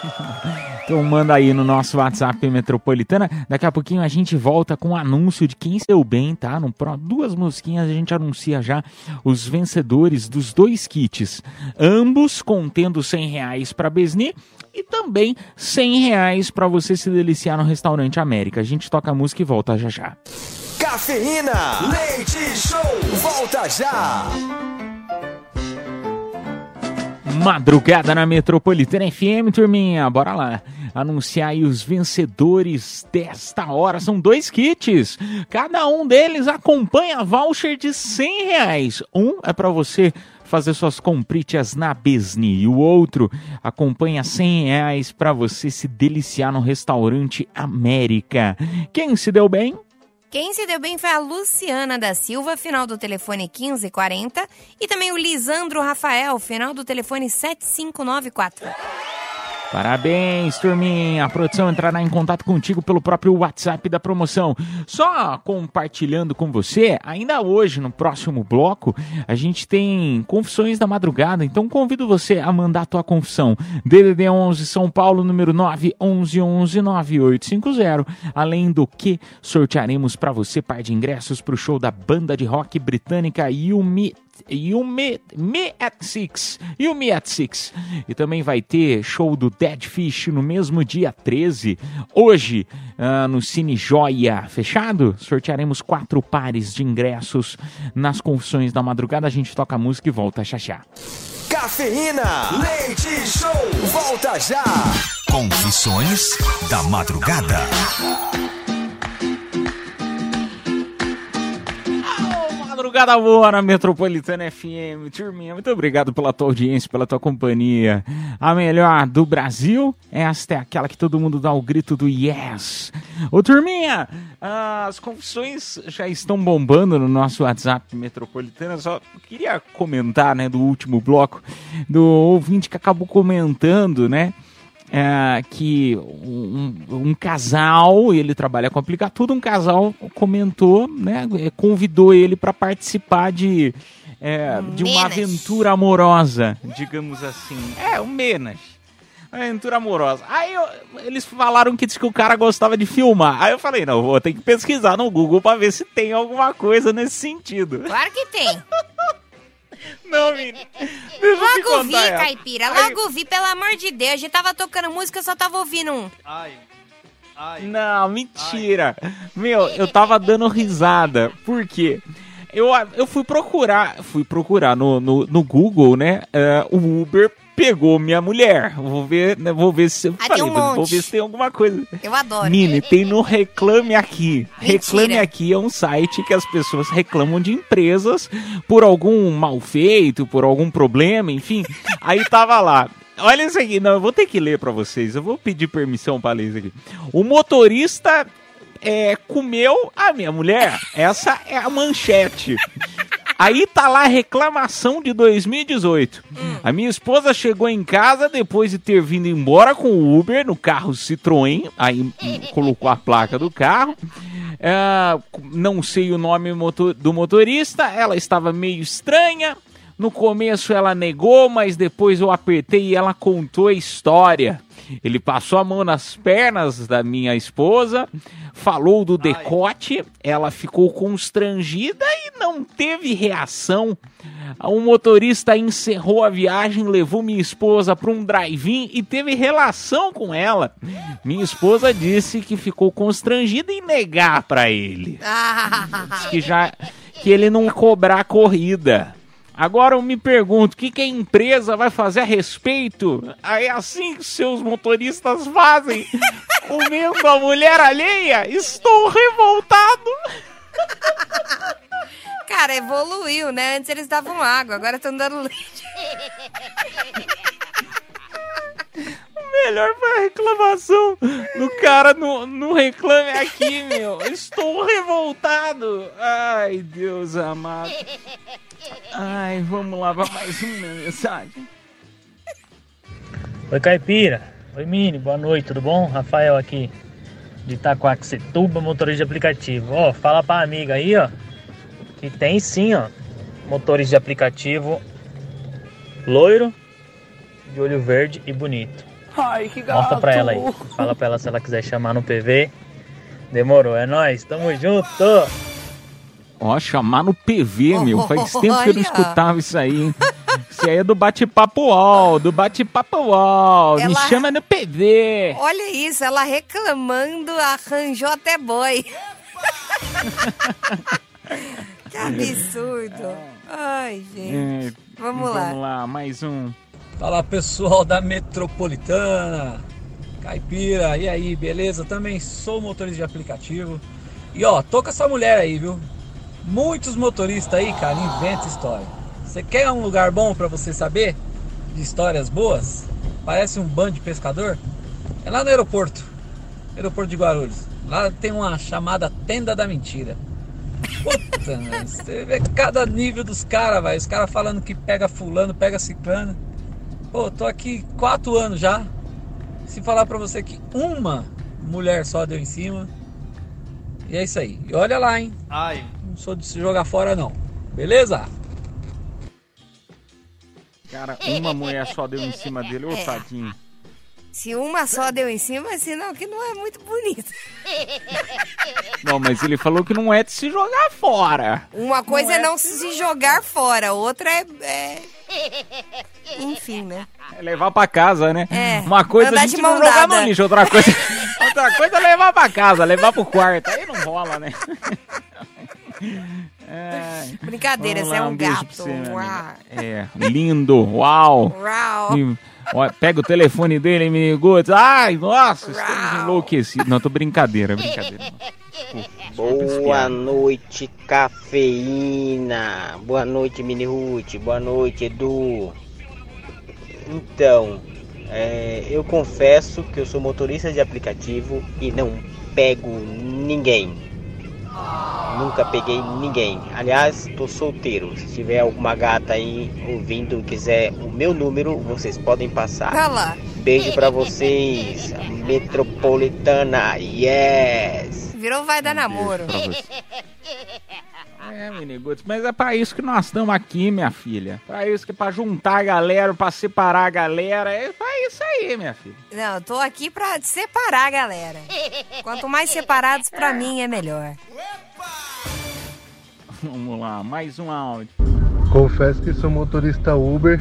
Speaker 2: Então manda aí no nosso WhatsApp Metropolitana. Daqui a pouquinho a gente volta com o anúncio de quem se deu bem, tá? No pró- duas musiquinhas a gente anuncia já os vencedores dos dois kits. Ambos contendo 100 reais para Besni e também 100 reais para você se deliciar no Restaurante América. A gente toca a música e volta já já.
Speaker 1: Cafeína, leite show, volta já.
Speaker 2: Madrugada na Metropolitana FM, turminha. Bora lá. Anunciar aí os vencedores desta hora. São dois kits. Cada um deles acompanha voucher de 100 reais. Um é para você fazer suas compritas na Besni. E o outro acompanha 100 reais para você se deliciar no restaurante América. Quem se deu bem?
Speaker 3: Quem se deu bem foi a Luciana da Silva, final do telefone 1540. E também o Lisandro Rafael, final do telefone 7594.
Speaker 2: Parabéns, turminha. A produção entrará em contato contigo pelo próprio WhatsApp da promoção. Só compartilhando com você, ainda hoje, no próximo bloco, a gente tem confissões da madrugada. Então convido você a mandar a tua confissão. DDD 11 São Paulo, número 9 11 11 9850. Além do que, sortearemos para você par de ingressos para o show da banda de rock britânica Yumi Yumi Me at Six. Yumi at Six. E também vai ter show do Dead Fish no mesmo dia 13. Hoje, ah, no Cine Joia. Fechado? Sortearemos quatro pares de ingressos nas confissões da madrugada. A gente toca a música e volta a chachar.
Speaker 1: Cafeína, leite show, volta já.
Speaker 14: Confissões da madrugada.
Speaker 2: Madrugada boa na Metropolitana FM. Turminha, muito obrigado pela tua audiência, pela tua companhia. A melhor do Brasil, esta é aquela que todo mundo dá o grito do yes. Ô, turminha, as confissões já estão bombando no nosso WhatsApp Metropolitana. Só queria comentar, né, do último bloco, do ouvinte que acabou comentando, né? É, que um, um casal, ele trabalha com aplicar tudo, um casal comentou, né, convidou ele para participar de, é, de uma aventura amorosa, digamos assim. É, o Menas. Aventura amorosa. Aí eu- eles falaram que disse que o cara gostava de filmar. Aí eu falei, não, vou ter que pesquisar no Google pra ver se tem alguma coisa nesse sentido.
Speaker 3: Claro que tem.
Speaker 2: Não. Deixa te
Speaker 3: Logo vi,
Speaker 2: essa.
Speaker 3: caipira.
Speaker 2: Aí-
Speaker 3: Logo vi, pelo amor de Deus. A gente tava tocando música, eu só tava ouvindo um.
Speaker 2: Não, mentira. Meu, eu tava dando risada. Por quê? Eu, eu fui procurar, fui procurar no, no, no Google, né? eh, o Uber pegou minha mulher. Vou ver, né, vou ver se.
Speaker 3: Ah, tem um
Speaker 2: vou ver se tem alguma coisa.
Speaker 3: Eu adoro.
Speaker 2: Nini, tem no Reclame Aqui.
Speaker 3: Mentira.
Speaker 2: Reclame Aqui é um site que as pessoas reclamam de empresas por algum mal feito, por algum problema, enfim. Aí tava lá. Olha isso aqui, não, eu vou ter que ler pra vocês. Eu vou pedir permissão pra ler isso aqui. O motorista é, comeu a minha mulher. Essa é a manchete. Aí tá lá a reclamação de 2018. A minha esposa chegou em casa depois de ter vindo embora com o Uber no carro Citroën. Aí hum, colocou a placa do carro. É, não sei o nome motor- do motorista. Ela estava meio estranha. No começo ela negou, mas depois eu apertei e ela contou a história. Ele passou a mão nas pernas da minha esposa, falou do decote, ela ficou constrangida e não teve reação. O motorista encerrou a viagem, levou minha esposa para um drive-in e teve relação com ela. Minha esposa disse que ficou constrangida em negar para ele. Disse que já que ele não cobrar a corrida. Agora eu me pergunto, o que, que a empresa vai fazer a respeito? Aí é assim que seus motoristas fazem, comendo a mulher alheia? Estou revoltado.
Speaker 3: Cara, evoluiu, né? Antes eles davam água, agora estão dando leite.
Speaker 2: Melhor foi a reclamação do cara no, no Reclame Aqui, meu. Estou revoltado. Ai, Deus amado. Ai, vamos lá para mais uma mensagem.
Speaker 13: Oi, Caipira. Oi, Mini. Boa noite, tudo bom? Rafael aqui, de Itacoaxetuba, motorista de aplicativo. Ó, fala pra amiga aí, ó, que tem sim, ó, motorista de aplicativo loiro, de olho verde e bonito.
Speaker 4: Ai, que
Speaker 13: Mostra pra ela aí. Fala pra ela se ela quiser chamar no PV. Demorou, é nóis, tamo junto.
Speaker 2: Ó, chamar no PV, meu. Faz tempo que eu não escutava isso aí, hein? Isso aí é do bate-papo UOL, do bate-papo UOL. Me
Speaker 3: Ela-
Speaker 2: chama no PV.
Speaker 3: Olha isso, ela reclamando, arranjou até boy. que absurdo. Ai, gente.
Speaker 2: É,
Speaker 3: Vamos lá.
Speaker 2: Vamos lá, mais um.
Speaker 15: Fala pessoal da Metropolitana, Caipira, e aí, beleza? Também sou motorista de aplicativo. E ó, tô com essa mulher aí, viu? Muitos motoristas aí, cara, inventam história. Você quer um lugar bom pra você saber de histórias boas? Parece um bando de pescador? É lá no aeroporto, aeroporto de Guarulhos. Lá tem uma chamada Tenda da Mentira. Puta, você vê cada nível dos caras, vai. Os caras falando que pega fulano, pega ciclano. Pô, tô aqui quatro anos já. Se falar pra você que uma mulher só deu em cima. E é isso aí. E olha lá, hein?
Speaker 16: Ai.
Speaker 15: Não sou de se jogar fora, não. Beleza?
Speaker 2: Cara, uma mulher só deu em cima dele, ô
Speaker 3: É.
Speaker 2: tadinho.
Speaker 3: Se uma só deu em cima, sinal que não é muito bonito.
Speaker 2: Não, mas ele falou que não é de se jogar fora.
Speaker 3: Uma coisa é
Speaker 2: é
Speaker 3: não se jogar fora, outra é. é- Enfim, né?
Speaker 2: É levar pra casa, né?
Speaker 3: É,
Speaker 2: Uma coisa a gente não jogar no lixo, outra coisa, outra coisa é levar pra casa, levar pro quarto. Aí não rola, né? É.
Speaker 3: Brincadeira, você é um
Speaker 2: beijo
Speaker 3: gato.
Speaker 2: você,
Speaker 3: Uau.
Speaker 2: É, lindo, uau.
Speaker 3: Uau.
Speaker 2: Me- ó, pega o telefone dele e me Ai, nossa, estamos enlouquecidos. Não, tô brincadeira, brincadeira.
Speaker 16: Boa noite, cafeína. Boa noite, Mini Ruth. Boa noite, Edu. Então, é, eu confesso que eu sou motorista de aplicativo e não pego ninguém. Nunca peguei ninguém. Aliás, tô solteiro. Se tiver alguma gata aí ouvindo e quiser o meu número, vocês podem passar.
Speaker 3: Cala.
Speaker 16: Beijo pra vocês. Metropolitana, yes!
Speaker 3: Virou vai dar namoro.
Speaker 2: É, Miniguts, mas é pra isso que nós estamos aqui, minha filha. Pra isso que é pra juntar a galera, pra separar a galera. É pra isso aí, minha filha.
Speaker 3: Não, eu tô aqui pra separar a galera. Quanto mais separados, pra mim é melhor.
Speaker 2: Vamos lá, mais um áudio.
Speaker 17: Confesso que sou motorista Uber.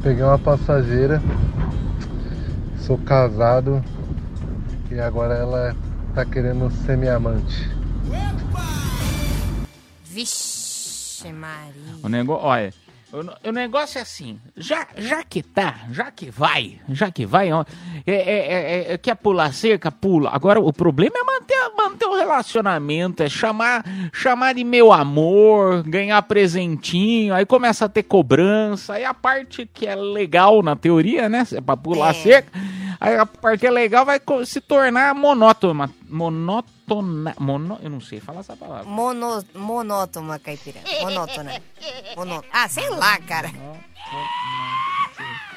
Speaker 17: Peguei uma passageira. Sou casado. E agora ela tá querendo ser minha amante.
Speaker 3: Vixe, Maria.
Speaker 2: O negócio, olha, o, o negócio é assim, já, já que tá, já que vai, já que vai, ó, é, é, é, é- quer pular cerca, pula. Agora o problema é manter, manter o relacionamento, é chamar, chamar de meu amor, ganhar presentinho, aí começa a ter cobrança, aí a parte que é legal na teoria, né, é pra pular cerca, a parte legal vai se tornar monótona, monótona, mono, eu não sei falar essa palavra.
Speaker 3: Mono, monótona, caipira. Monótona. Monó... Ah, sei lá, cara.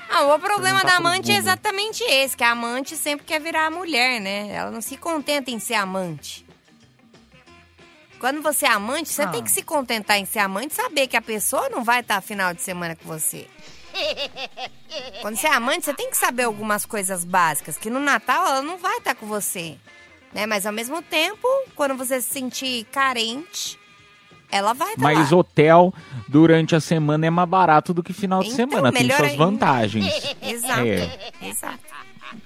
Speaker 3: Ah, o problema da amante é exatamente esse, que a amante sempre quer virar mulher, né? Ela não se contenta em ser amante. Quando você é amante, você
Speaker 18: Ah.
Speaker 3: tem que se contentar em ser amante e saber que a pessoa não vai estar final de semana com você. Quando você é amante, você tem que saber algumas coisas básicas, que no Natal ela não vai estar com você. Né? Mas ao mesmo tempo, quando você se sentir carente, ela vai estar
Speaker 2: Mas
Speaker 3: lá.
Speaker 2: hotel durante a semana é mais barato do que final de
Speaker 3: Então,
Speaker 2: semana. Tem suas
Speaker 3: ainda.
Speaker 2: vantagens.
Speaker 3: Exato.
Speaker 2: É.
Speaker 3: Exato.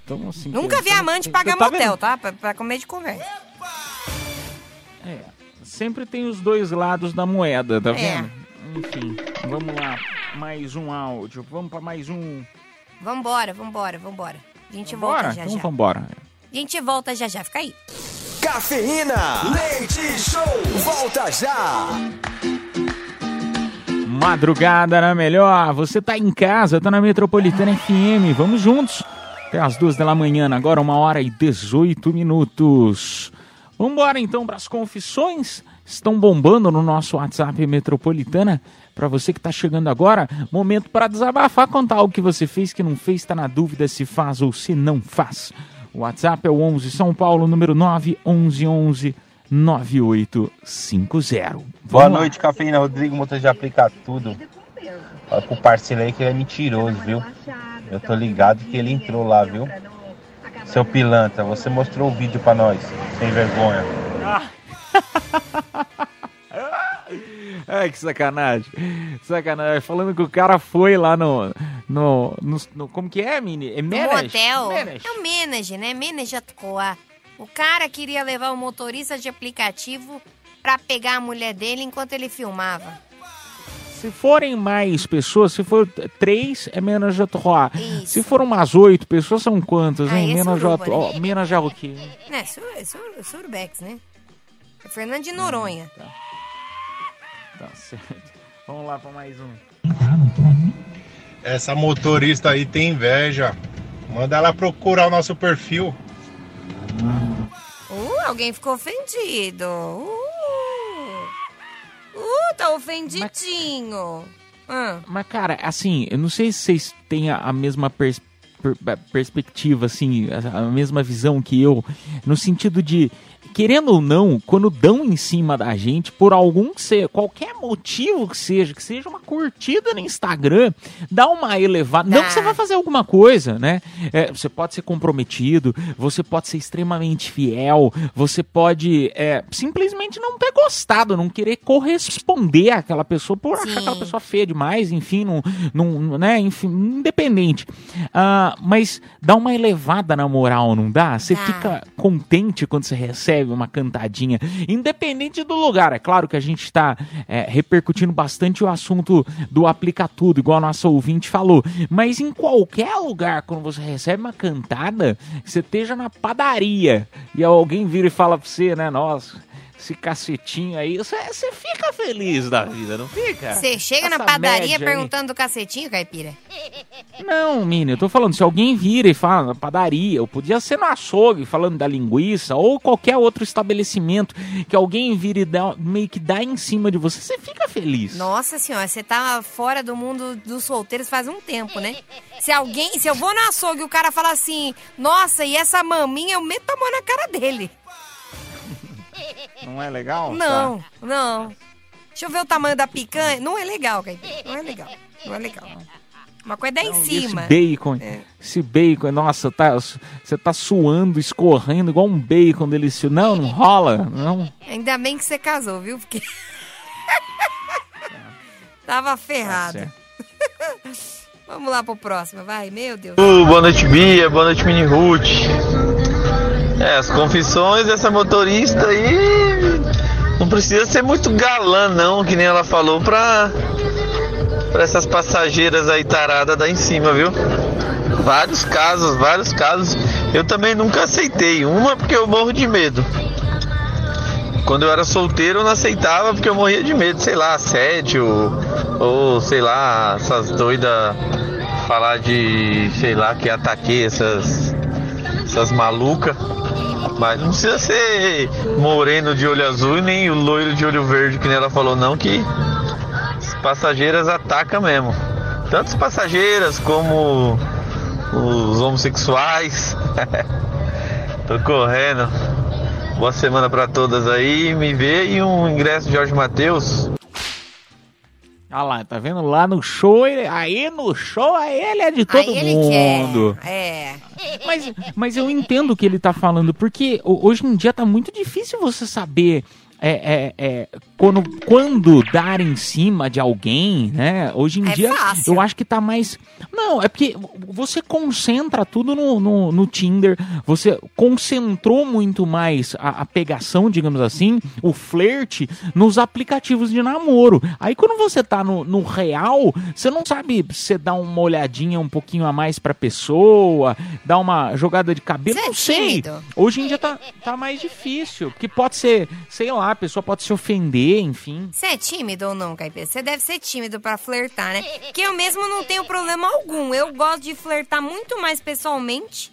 Speaker 2: Então, assim,
Speaker 3: Nunca vi amante pagar
Speaker 2: tá
Speaker 3: motel,
Speaker 2: vendo?
Speaker 3: tá? Pra, pra comer de conversa.
Speaker 2: É, sempre tem os dois lados da moeda, tá
Speaker 3: É.
Speaker 2: vendo? Enfim, vamos lá. Mais um áudio. Vamos pra mais um.
Speaker 3: Vambora, vambora, vambora. A gente
Speaker 2: Bora?
Speaker 3: volta já
Speaker 2: Então
Speaker 3: já.
Speaker 2: vambora.
Speaker 3: A gente volta já já. Fica aí.
Speaker 1: Cafeína. Leite Show. Volta já.
Speaker 2: Madrugada na melhor. Você tá em casa, tá na Metropolitana FM. Vamos juntos. Até as duas da manhã, agora uma hora e 18 minutos. Vambora então para as confissões. Estão bombando no nosso WhatsApp Metropolitana. Para você que tá chegando agora, momento para desabafar, contar o que você fez, que não fez, tá na dúvida se faz ou se não faz. O WhatsApp é o 11 São Paulo, número 911 9850.
Speaker 19: Boa
Speaker 2: lá.
Speaker 19: noite, Cafeína. Rodrigo, motor de aplicar tudo. Fala pro parceiro aí que ele é mentiroso, viu? Eu tô ligado que ele entrou lá, viu? Seu pilantra, você mostrou o vídeo pra nós, sem vergonha.
Speaker 2: Ai, que sacanagem. Sacanagem. Falando que o cara foi lá no. No. no, no- como que é, Mini? É
Speaker 3: No
Speaker 2: Menas?
Speaker 3: motel.
Speaker 2: Menas.
Speaker 3: É o Menage, né? Menage à toa. O cara queria levar o motorista de aplicativo pra pegar a mulher dele enquanto ele filmava.
Speaker 2: Se forem mais pessoas, se for três, é menos de. Se for umas oito pessoas, são quantas,
Speaker 3: Aí
Speaker 2: hein?
Speaker 3: é
Speaker 2: Menos de Troá.
Speaker 3: né?
Speaker 2: Menos de o quê?
Speaker 3: Né? Sur, sur, surbex, né? É Fernando de Noronha.
Speaker 2: Tá certo. Vamos lá pra mais um.
Speaker 8: Essa motorista aí tem inveja. Manda ela procurar o nosso perfil.
Speaker 3: Uh, alguém ficou ofendido. Uh, uh tá ofendidinho. Ah.
Speaker 2: Mas, cara, assim, eu não sei se vocês têm a, a mesma pers- per- perspectiva, assim, a, a mesma visão que eu, no sentido de, querendo ou não, quando dão em cima da gente, por algum seja, qualquer motivo que seja, que seja uma curtida no Instagram, dá uma elevada. Não que você vai fazer alguma coisa, né? É, você pode ser comprometido, você pode ser extremamente fiel, você pode é, simplesmente não ter gostado, não querer corresponder àquela pessoa por achar aquela pessoa feia demais, enfim, não, não, né, enfim, independente. Ah, mas dá uma elevada na moral, não dá? Você fica contente quando você recebe uma cantadinha, independente do lugar. É claro que a gente está repercutindo bastante o assunto do aplica tudo, igual a nossa ouvinte falou. Mas em qualquer lugar, quando você recebe uma cantada, você esteja na padaria e alguém vira e fala pra você, né? Nossa, esse cacetinho aí, você fica feliz da vida, não fica?
Speaker 3: Você chega na
Speaker 2: Essa
Speaker 3: padaria
Speaker 2: média aí.
Speaker 3: perguntando do cacetinho, caipira?
Speaker 2: Não, Mini, eu tô falando, se alguém vira e fala na padaria, ou podia ser no açougue falando da linguiça, ou qualquer outro estabelecimento que alguém vira e dá, meio que dá em cima de você, você fica feliz.
Speaker 3: Nossa senhora, você tá fora do mundo dos solteiros faz um tempo, né? Se alguém, se eu vou no açougue e o cara fala assim, nossa, e essa maminha, eu meto a mão na cara dele.
Speaker 2: Não é legal?
Speaker 3: Não, não. Deixa eu ver o tamanho da picanha. Não é legal, caipira. Não é legal. Não é legal. Uma coisa é dar em cima.
Speaker 2: Esse bacon, esse bacon, nossa, tá, você tá suando, escorrendo igual um bacon delicioso. Não, não rola, não.
Speaker 3: Ainda bem que você casou, viu? Porque. Tava ferrado.
Speaker 2: certo.
Speaker 3: Vamos lá pro próximo, vai. Meu Deus.
Speaker 18: Uh, boa noite, Bia. Boa noite, Mini Ruth. É, as confissões dessa motorista aí. Não precisa ser muito galã, não, que nem ela falou, pra, pra essas passageiras aí taradas dar em cima, viu? Vários casos, vários casos. Eu também nunca aceitei. Uma porque eu morro de medo. Quando eu era solteiro eu não aceitava porque eu morria de medo, sei lá, assédio, ou sei lá, essas doidas falar de, sei lá, que ataquei essas, essas malucas. Mas não precisa ser moreno de olho azul e nem o loiro de olho verde, que nem ela falou, não, que as passageiras atacam mesmo. Tanto as passageiras como os homossexuais. Tô correndo. Boa semana pra todas aí. Me vê e um ingresso de Jorge Matheus.
Speaker 2: Ah lá, tá vendo? Lá no show, ele- aí no show, aí ele é de todo
Speaker 3: Aí ele
Speaker 2: mundo.
Speaker 3: quer. É.
Speaker 2: Mas, mas eu entendo o que ele tá falando, porque ho- hoje em dia tá muito difícil você saber é, é, é, quando, quando dar em cima de alguém, né? Hoje em
Speaker 3: É
Speaker 2: dia
Speaker 3: fácil.
Speaker 2: eu acho que tá mais. Não, é porque você concentra tudo no, no, no Tinder, você concentrou muito mais a, a pegação, digamos assim, o flerte nos aplicativos de namoro. Aí quando você tá no, no real, você não sabe você dá uma olhadinha um pouquinho a mais pra pessoa, dá uma jogada de cabelo,
Speaker 3: Você é
Speaker 2: não sei. Hoje em dia tá, tá mais difícil, porque pode ser, sei lá, a pessoa pode se ofender, enfim.
Speaker 3: Você é tímido ou não, Caipira? Você deve ser tímido pra flertar, né? Que eu mesmo não tenho problema algum. Eu gosto de flertar muito mais pessoalmente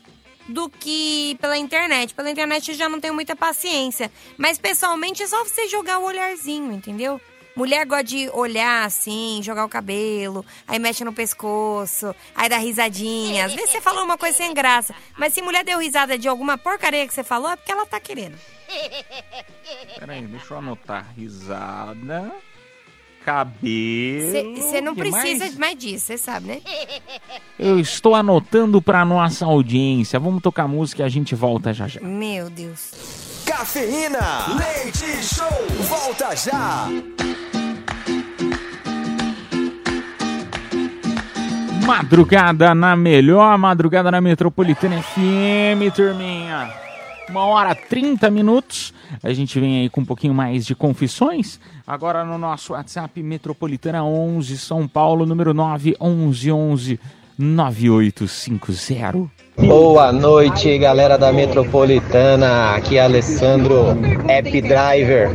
Speaker 3: do que pela internet. Pela internet eu já não tenho muita paciência. Mas pessoalmente é só você jogar o olharzinho, entendeu? Mulher gosta de olhar assim, jogar o cabelo, aí mexe no pescoço, aí dá risadinha. Às vezes você falou uma coisa sem graça, mas se mulher deu risada de alguma porcaria que você falou, é porque ela tá querendo.
Speaker 2: Peraí, deixa eu anotar. Risada, cabelo.
Speaker 3: Você não precisa
Speaker 2: mais?
Speaker 3: mais disso, você sabe, né?
Speaker 2: Eu estou anotando pra nossa audiência. Vamos tocar música e a gente volta já já.
Speaker 3: Meu Deus.
Speaker 1: Cafeína, leite show, volta já.
Speaker 2: Madrugada na melhor madrugada na Metropolitana FM, turminha. Uma hora 30 minutos. A gente vem aí com um pouquinho mais de confissões. Agora no nosso WhatsApp Metropolitana 11 São Paulo, número 9 11 11 9850.
Speaker 20: Boa noite, galera da Metropolitana. Aqui é Alessandro, App Driver.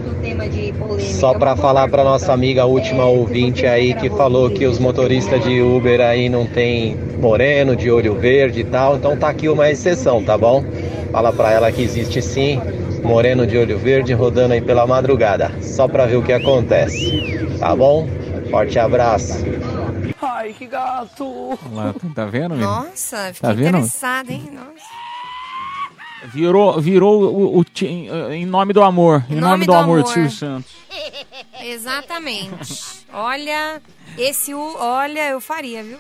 Speaker 20: Só para falar para nossa amiga última ouvinte aí que falou que os motoristas de Uber aí não tem moreno, de olho verde e tal. Então tá aqui uma exceção, tá bom? Fala para ela que existe sim moreno de olho verde rodando aí pela madrugada, só para ver o que acontece. Tá bom? Forte abraço.
Speaker 5: Ai, que gato!
Speaker 2: Lá, tá vendo, menino?
Speaker 3: Nossa, fiquei
Speaker 2: Tá vendo?
Speaker 3: interessada, hein? Nossa.
Speaker 2: Virou, virou o, o ti- em nome do amor. Em nome, do, amor, de Silvio Santos.
Speaker 3: Exatamente. Olha, esse U, olha, eu faria, viu?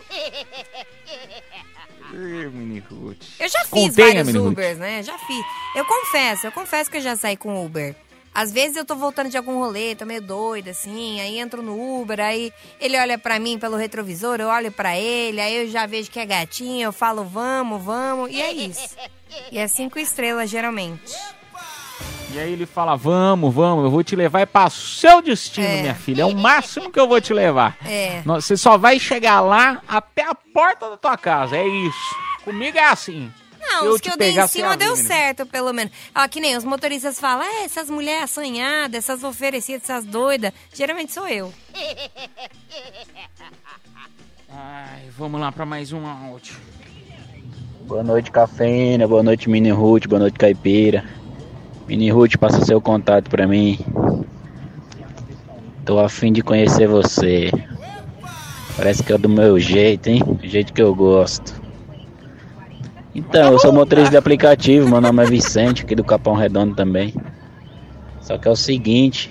Speaker 3: Eu já fiz
Speaker 2: Contenha,
Speaker 3: vários. Ubers, né? Já fiz. Eu confesso, eu confesso que eu já saí com Uber. Às vezes eu tô voltando de algum rolê, tô meio doida, assim, aí entro no Uber, aí ele olha pra mim pelo retrovisor, eu olho pra ele, aí eu já vejo que é gatinho, eu falo vamos, vamos, e é isso. E é cinco estrelas, geralmente.
Speaker 2: E aí ele fala: Vamos, vamos, eu vou te levar para o seu destino,
Speaker 3: É.
Speaker 2: minha filha. É o máximo que eu vou te levar.
Speaker 3: É.
Speaker 2: Você só vai chegar lá até a porta da tua casa. É isso. Comigo é assim.
Speaker 3: Não,
Speaker 2: eu
Speaker 3: os que eu dei em cima deu
Speaker 2: né?
Speaker 3: certo, pelo menos. Ó, que nem os motoristas falam, é, essas mulheres assanhadas, essas oferecidas, essas doidas. Geralmente sou eu.
Speaker 2: Ai, vamos lá pra mais um áudio.
Speaker 21: Boa noite, Cafeína. Boa noite, Mini Ruth. Boa noite, Caipira. Mini Ruth, passa seu contato pra mim. Tô afim de conhecer você. Parece que é do meu jeito, hein? Do jeito que eu gosto. Então, eu sou motorista de aplicativo. Meu nome é Vicente, aqui do Capão Redondo também. Só que é o seguinte: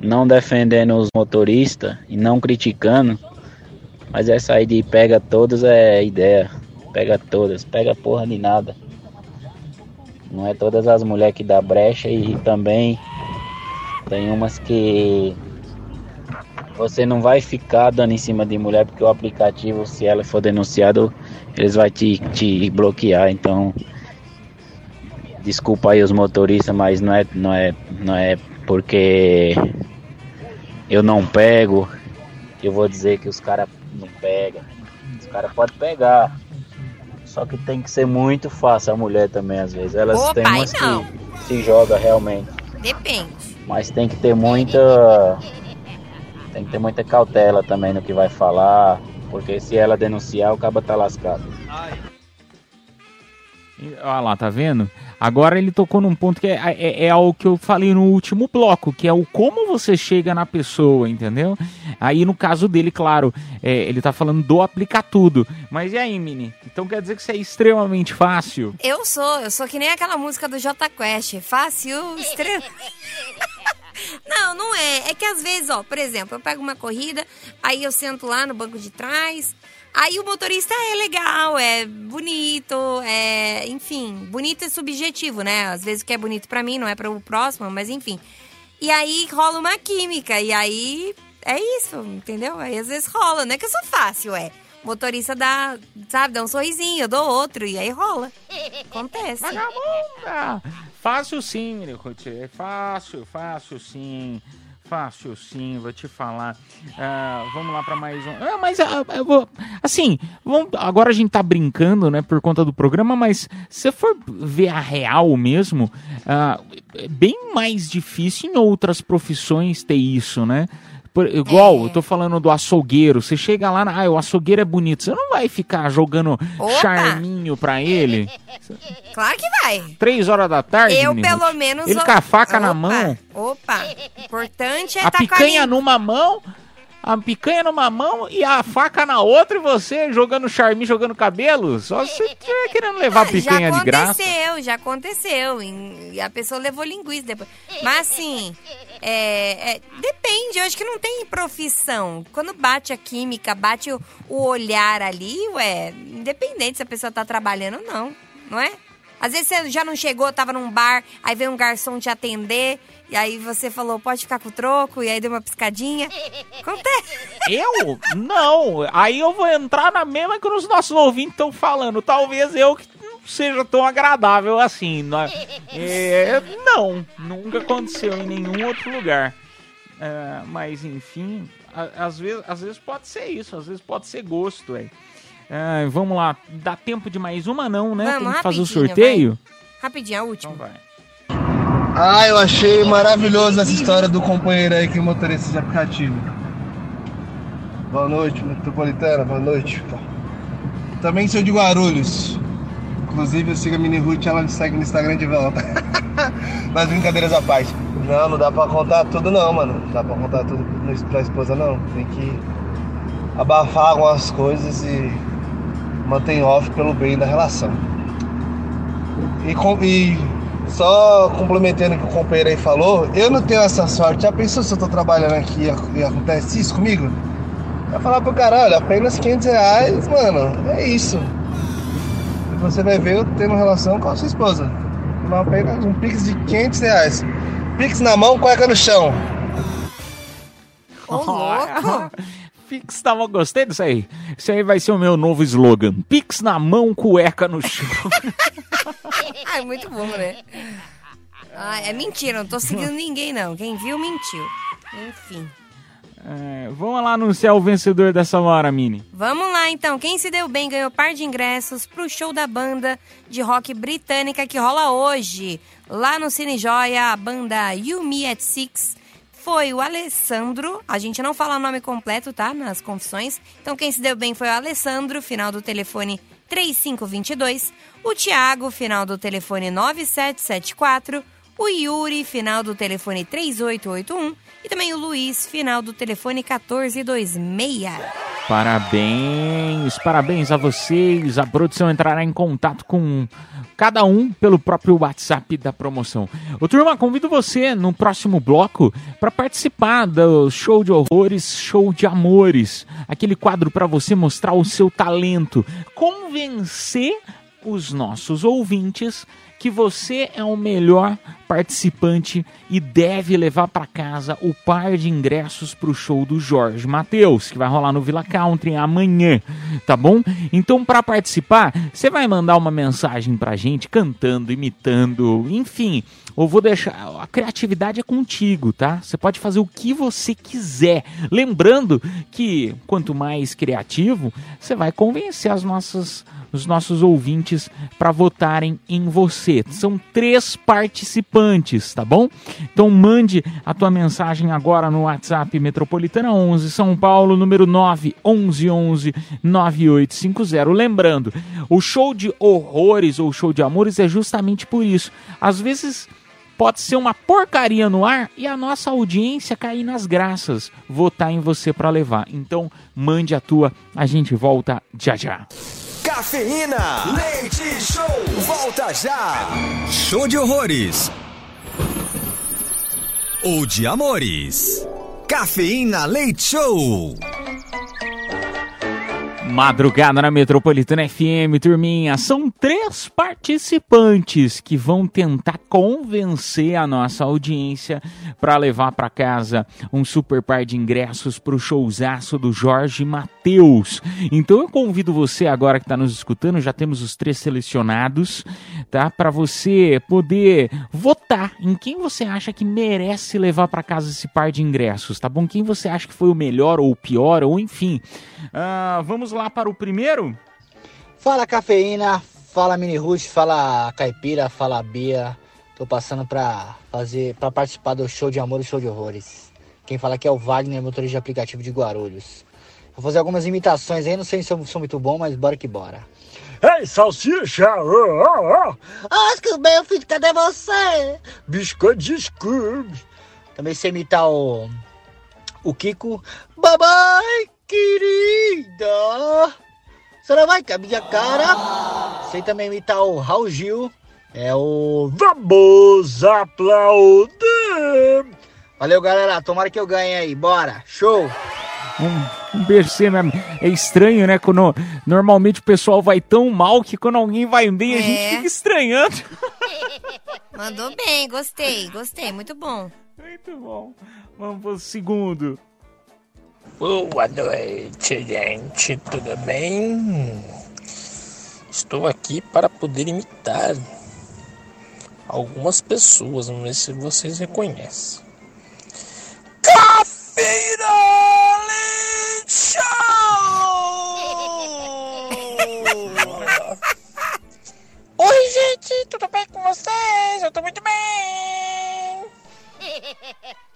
Speaker 21: não defendendo os motoristas e não criticando, mas essa aí de pega todas é ideia. Pega todas, pega porra de nada. Não é todas as mulheres que dá brecha e também tem umas que você não vai ficar dando em cima de mulher porque o aplicativo, se ela for denunciado, eles vão te, te bloquear. Então, desculpa aí os motoristas, mas não é, não é, não é porque eu não pego, eu vou dizer que os caras não pegam. Os caras podem pegar. Só que tem que ser muito fácil a mulher também, às vezes. Elas
Speaker 3: Opa,
Speaker 21: têm umas
Speaker 3: não.
Speaker 21: que se joga realmente.
Speaker 3: Depende.
Speaker 21: Mas tem que ter muita. Tem que ter muita cautela também no que vai falar. Porque se ela denunciar, o cabo tá lascado.
Speaker 2: Olha lá, tá vendo? Agora ele tocou num ponto que é, é, é o que eu falei no último bloco, que é o como você chega na pessoa, entendeu? Aí no caso dele, claro, é, ele tá falando do aplicar tudo. Mas e aí, Mini? Então quer dizer que isso é extremamente fácil?
Speaker 3: Eu sou, eu sou que nem aquela música do J Quest. Fácil, estrela. Não, não é. É que às vezes, ó, por exemplo, eu pego uma corrida, aí eu sento lá no banco de trás, aí o motorista é legal, é bonito, é, enfim, bonito é subjetivo, né? Às vezes o que é bonito pra mim não é para o próximo, mas enfim. E aí rola uma química, e aí é isso, entendeu? Aí às vezes rola, não é que eu sou fácil, é. O motorista dá, sabe, dá um sorrisinho, eu dou outro, e aí rola. Acontece.
Speaker 2: Vagabunda! Fácil sim. É fácil, fácil sim. Fácil sim, vou te falar. Ah, vamos lá pra mais um. Ah, mas ah, eu vou. Assim, vamos- agora a gente tá brincando, né, por conta do programa, mas se for ver a real mesmo, ah, é bem mais difícil em outras profissões ter isso, né? Por- igual, eu tô falando do açougueiro. Você chega lá, na, ah, o açougueiro é bonito. Você não vai ficar jogando
Speaker 3: Opa!
Speaker 2: charminho pra ele.
Speaker 3: Claro que vai.
Speaker 2: Três horas da tarde,
Speaker 3: Eu,
Speaker 2: menino?
Speaker 3: pelo menos.
Speaker 2: Ele com a faca na
Speaker 3: Opa,
Speaker 2: mão,
Speaker 3: Opa, importante é
Speaker 2: a
Speaker 3: tá
Speaker 2: picanha
Speaker 3: a
Speaker 2: numa mão, a picanha numa mão e a faca na outra e você jogando charminho, jogando cabelo. Só se você estiver querendo levar a picanha
Speaker 3: já
Speaker 2: de graça.
Speaker 3: aconteceu, já aconteceu. E e a pessoa levou linguiça depois. Mas assim, é, é, depende, eu acho que não tem profissão. Quando bate a química, bate o, o olhar ali, ué, independente se a pessoa tá trabalhando ou não, não é? Às vezes você já não chegou, tava num bar, aí veio um garçom te atender, e aí você falou, pode ficar com o troco, e aí deu uma piscadinha. Acontece.
Speaker 2: Eu? Não. Aí eu vou entrar na mesma que os nossos ouvintes estão falando. Talvez eu que não seja tão agradável assim. não é? É, não, nunca aconteceu em nenhum outro lugar. É, mas enfim, às vezes, às vezes pode ser isso, às vezes pode ser gosto, é. É, vamos lá, dá tempo de mais uma não, né?
Speaker 3: Vamos,
Speaker 2: Tem que fazer o sorteio?
Speaker 3: Rapidinho, a última.
Speaker 2: Então
Speaker 17: Ah, eu achei maravilhoso essa história do companheiro aí que é motorista de aplicativo. Boa noite, metropolitana, boa noite. Também sou de Guarulhos. Inclusive eu sigo a Mini Ruth, ela me segue no Instagram de volta. Mas brincadeiras à parte. Não, não dá pra contar tudo não, mano. Não dá pra contar tudo pra esposa não. Tem que abafar algumas coisas e manter em off pelo bem da relação. E, com- e só complementando o que o companheiro aí falou, eu não tenho essa sorte. Já pensou se eu tô trabalhando aqui e ac- acontece isso comigo? Vai falar pro cara, olha, apenas 500 reais, mano, é isso. E você vai ver eu tendo relação com a sua esposa. Apenas um pix de 500 reais. Pix na mão, cueca no chão.
Speaker 3: Ô, louco!
Speaker 2: Pix na mão, gostei disso aí. Isso aí vai ser o meu novo slogan. Pix na mão, cueca no chão.
Speaker 3: Ai, muito bom, né? Ai, é mentira, não tô seguindo ninguém, não. Quem viu, mentiu. Enfim.
Speaker 2: É, vamos lá anunciar o vencedor dessa hora, Mini.
Speaker 3: Vamos lá então, quem se deu bem ganhou par de ingressos pro show da banda de rock britânica que rola hoje. Lá no Cine Joia, a banda You Me at Six foi o Alessandro. A gente não fala o nome completo, tá? Nas confissões. Então quem se deu bem foi o Alessandro, final do telefone 3522. O Thiago, final do telefone 9774. O Yuri, final do telefone 3881. E também o Luiz, final do telefone 1426.
Speaker 2: Parabéns, parabéns a vocês. A produção entrará em contato com cada um pelo próprio WhatsApp da promoção. Ô turma, convido você no próximo bloco para participar do show de horrores, show de amores. Aquele quadro para você mostrar o seu talento, convencer os nossos ouvintes que você é o melhor participante e deve levar para casa o par de ingressos para o show do Jorge Matheus, que vai rolar no Villa Country amanhã, tá bom? Então, para participar, você vai mandar uma mensagem pra gente cantando, imitando, enfim. Ou vou deixar. A criatividade é contigo, tá? Você pode fazer o que você quiser. Lembrando que quanto mais criativo, você vai convencer as nossas os nossos ouvintes para votarem em você. São três participantes, tá bom? Então mande a tua mensagem agora no WhatsApp Metropolitana 11 São Paulo, número 9 11 11 9850. Lembrando, o show de horrores ou show de amores é justamente por isso. Às vezes pode ser uma porcaria no ar e a nossa audiência cair nas graças, votar em você para levar. Então, mande a tua, a gente volta já já.
Speaker 1: Cafeína, leite show, volta já.
Speaker 14: Show de horrores. Ou de amores. Cafeína Leite Show.
Speaker 2: Madrugada na Metropolitana FM, turminha. São três participantes que vão tentar convencer a nossa audiência para levar para casa um super par de ingressos para o showzaço do Jorge Matheus. Então eu convido você agora que está nos escutando, já temos os três selecionados, tá? Para você poder votar em quem você acha que merece levar para casa esse par de ingressos, tá bom? Quem você acha que foi o melhor ou o pior, ou enfim. Ah, vamos lá para o primeiro?
Speaker 22: Fala cafeína, fala mini rush, fala caipira, fala Bia. Tô passando pra fazer, para participar do show de amor e show de horrores. Quem fala aqui é o Wagner, motorista de aplicativo de Guarulhos. Vou fazer algumas imitações aí, não sei se eu sou muito bom, mas bora que bora.
Speaker 23: Ei, salsicha! Oh, oh, oh.
Speaker 22: Acho que meu filho, cadê você?
Speaker 23: Biscoito de Scooby.
Speaker 22: Também sei imitar o. O Kiko. Babai, querida! Não vai com a minha cara? Sei também imitar o Raul Gil. É o.
Speaker 23: Vamos aplaudir!
Speaker 22: Valeu, galera. Tomara que eu ganhe aí. Bora. Show!
Speaker 2: Um, um beijo você, né? É estranho, né? Quando normalmente o pessoal vai tão mal que quando alguém vai bem, a
Speaker 3: É.
Speaker 2: gente fica estranhando.
Speaker 3: Mandou bem, gostei, gostei, muito bom.
Speaker 2: Muito bom. Vamos pro segundo.
Speaker 24: Boa noite, gente. Tudo bem? Estou aqui para poder imitar algumas pessoas. Vamos ver se vocês reconhecem. Cafeira Oi, gente. Tudo bem com vocês? Eu tô muito bem.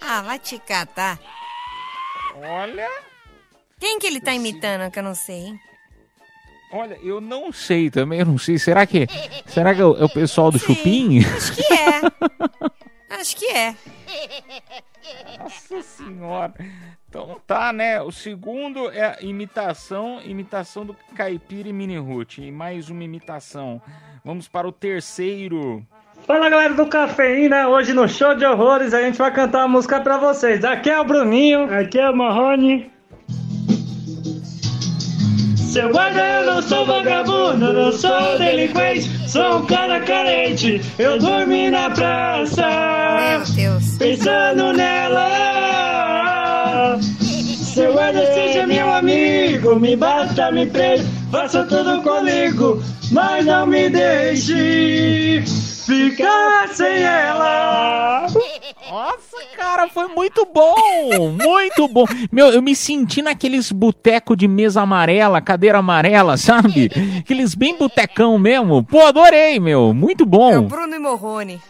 Speaker 3: Ah, vai te catar.
Speaker 2: Olha.
Speaker 3: Quem que ele tá imitando que eu não sei, hein?
Speaker 2: Olha, eu não sei também, eu não sei. Será que, será que é o, é pessoal do Chupim?
Speaker 3: Acho que é. Acho que é.
Speaker 2: Nossa senhora. Então tá, né? O segundo é a imitação, imitação do Caipira e Mini Root. E mais uma imitação. Vamos para o terceiro.
Speaker 13: Fala galera do Cafeína, hoje no show de horrores a gente vai cantar uma música pra vocês. Aqui é o Bruninho, aqui é o Marrone. Seu guarda, eu não sou vagabundo, não sou delinquente, sou um cara carente. Eu dormi na praça,
Speaker 3: Meu Deus.
Speaker 13: pensando nela. Seu guarda seja meu amigo, me basta, me prende, faça tudo comigo, mas não me deixe ficar sem ela.
Speaker 2: Nossa, cara, foi muito bom! Muito bom! Meu, eu me senti naqueles boteco de mesa amarela, cadeira amarela, sabe? Aqueles bem botecão mesmo. Pô, adorei, meu. Muito
Speaker 3: É o
Speaker 2: bom.
Speaker 3: Bruno e Morrone.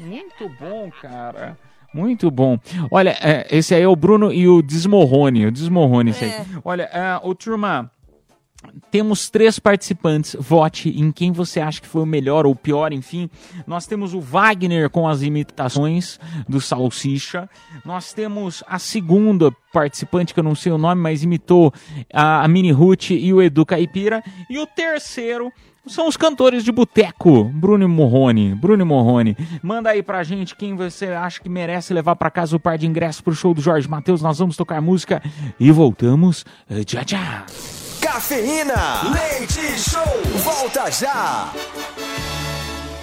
Speaker 2: Muito bom, cara. Muito bom. Olha, é, esse aí é o Bruno e o Desmorrone. O Desmorrone, esse aí. Olha, é, ô turma, temos três participantes. Vote em quem você acha que foi o melhor ou pior, enfim. Nós temos o Wagner com as imitações do Salsicha. Nós temos a segunda participante, que eu não sei o nome, mas imitou a, a Mini Ruth e o Edu Caipira. E o terceiro são os cantores de boteco, Bruno Morrone. Bruno Morrone. Manda aí pra gente quem você acha que merece levar pra casa o par de ingressos pro show do Jorge Matheus. Nós vamos tocar música e voltamos eh, já já.
Speaker 1: Cafeína, leite show, volta já.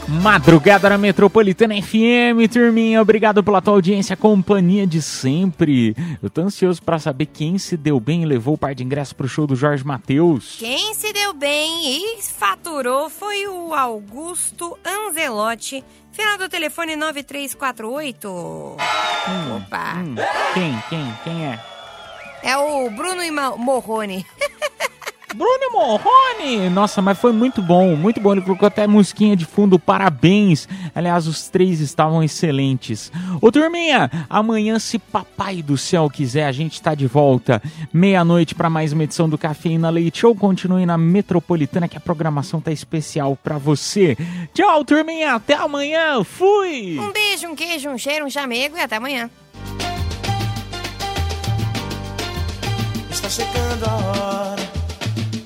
Speaker 2: Madrugada na Metropolitana FM, turminha. Obrigado pela tua audiência, companhia de sempre. Eu tô ansioso pra saber quem se deu bem e levou o par de ingressos pro show do Jorge Matheus.
Speaker 3: Quem se deu bem e faturou foi o Augusto Anzelotti, final do telefone 9348. Opa!
Speaker 2: Hum, quem, quem, quem é?
Speaker 3: É o Bruno e Morrone.
Speaker 2: Bruno Morrone! Nossa, mas foi muito bom, muito bom. Ele colocou até musiquinha de fundo, parabéns. Aliás, os três estavam excelentes. Ô turminha, amanhã, se papai do céu quiser, a gente tá de volta. Meia-noite para mais uma edição do Cafeína Leite Show. Continue na Metropolitana que a programação tá especial para você. Tchau, turminha, até amanhã. Fui!
Speaker 3: Um beijo, um queijo, um cheiro, um chamego e até amanhã.
Speaker 25: Está chegando a hora,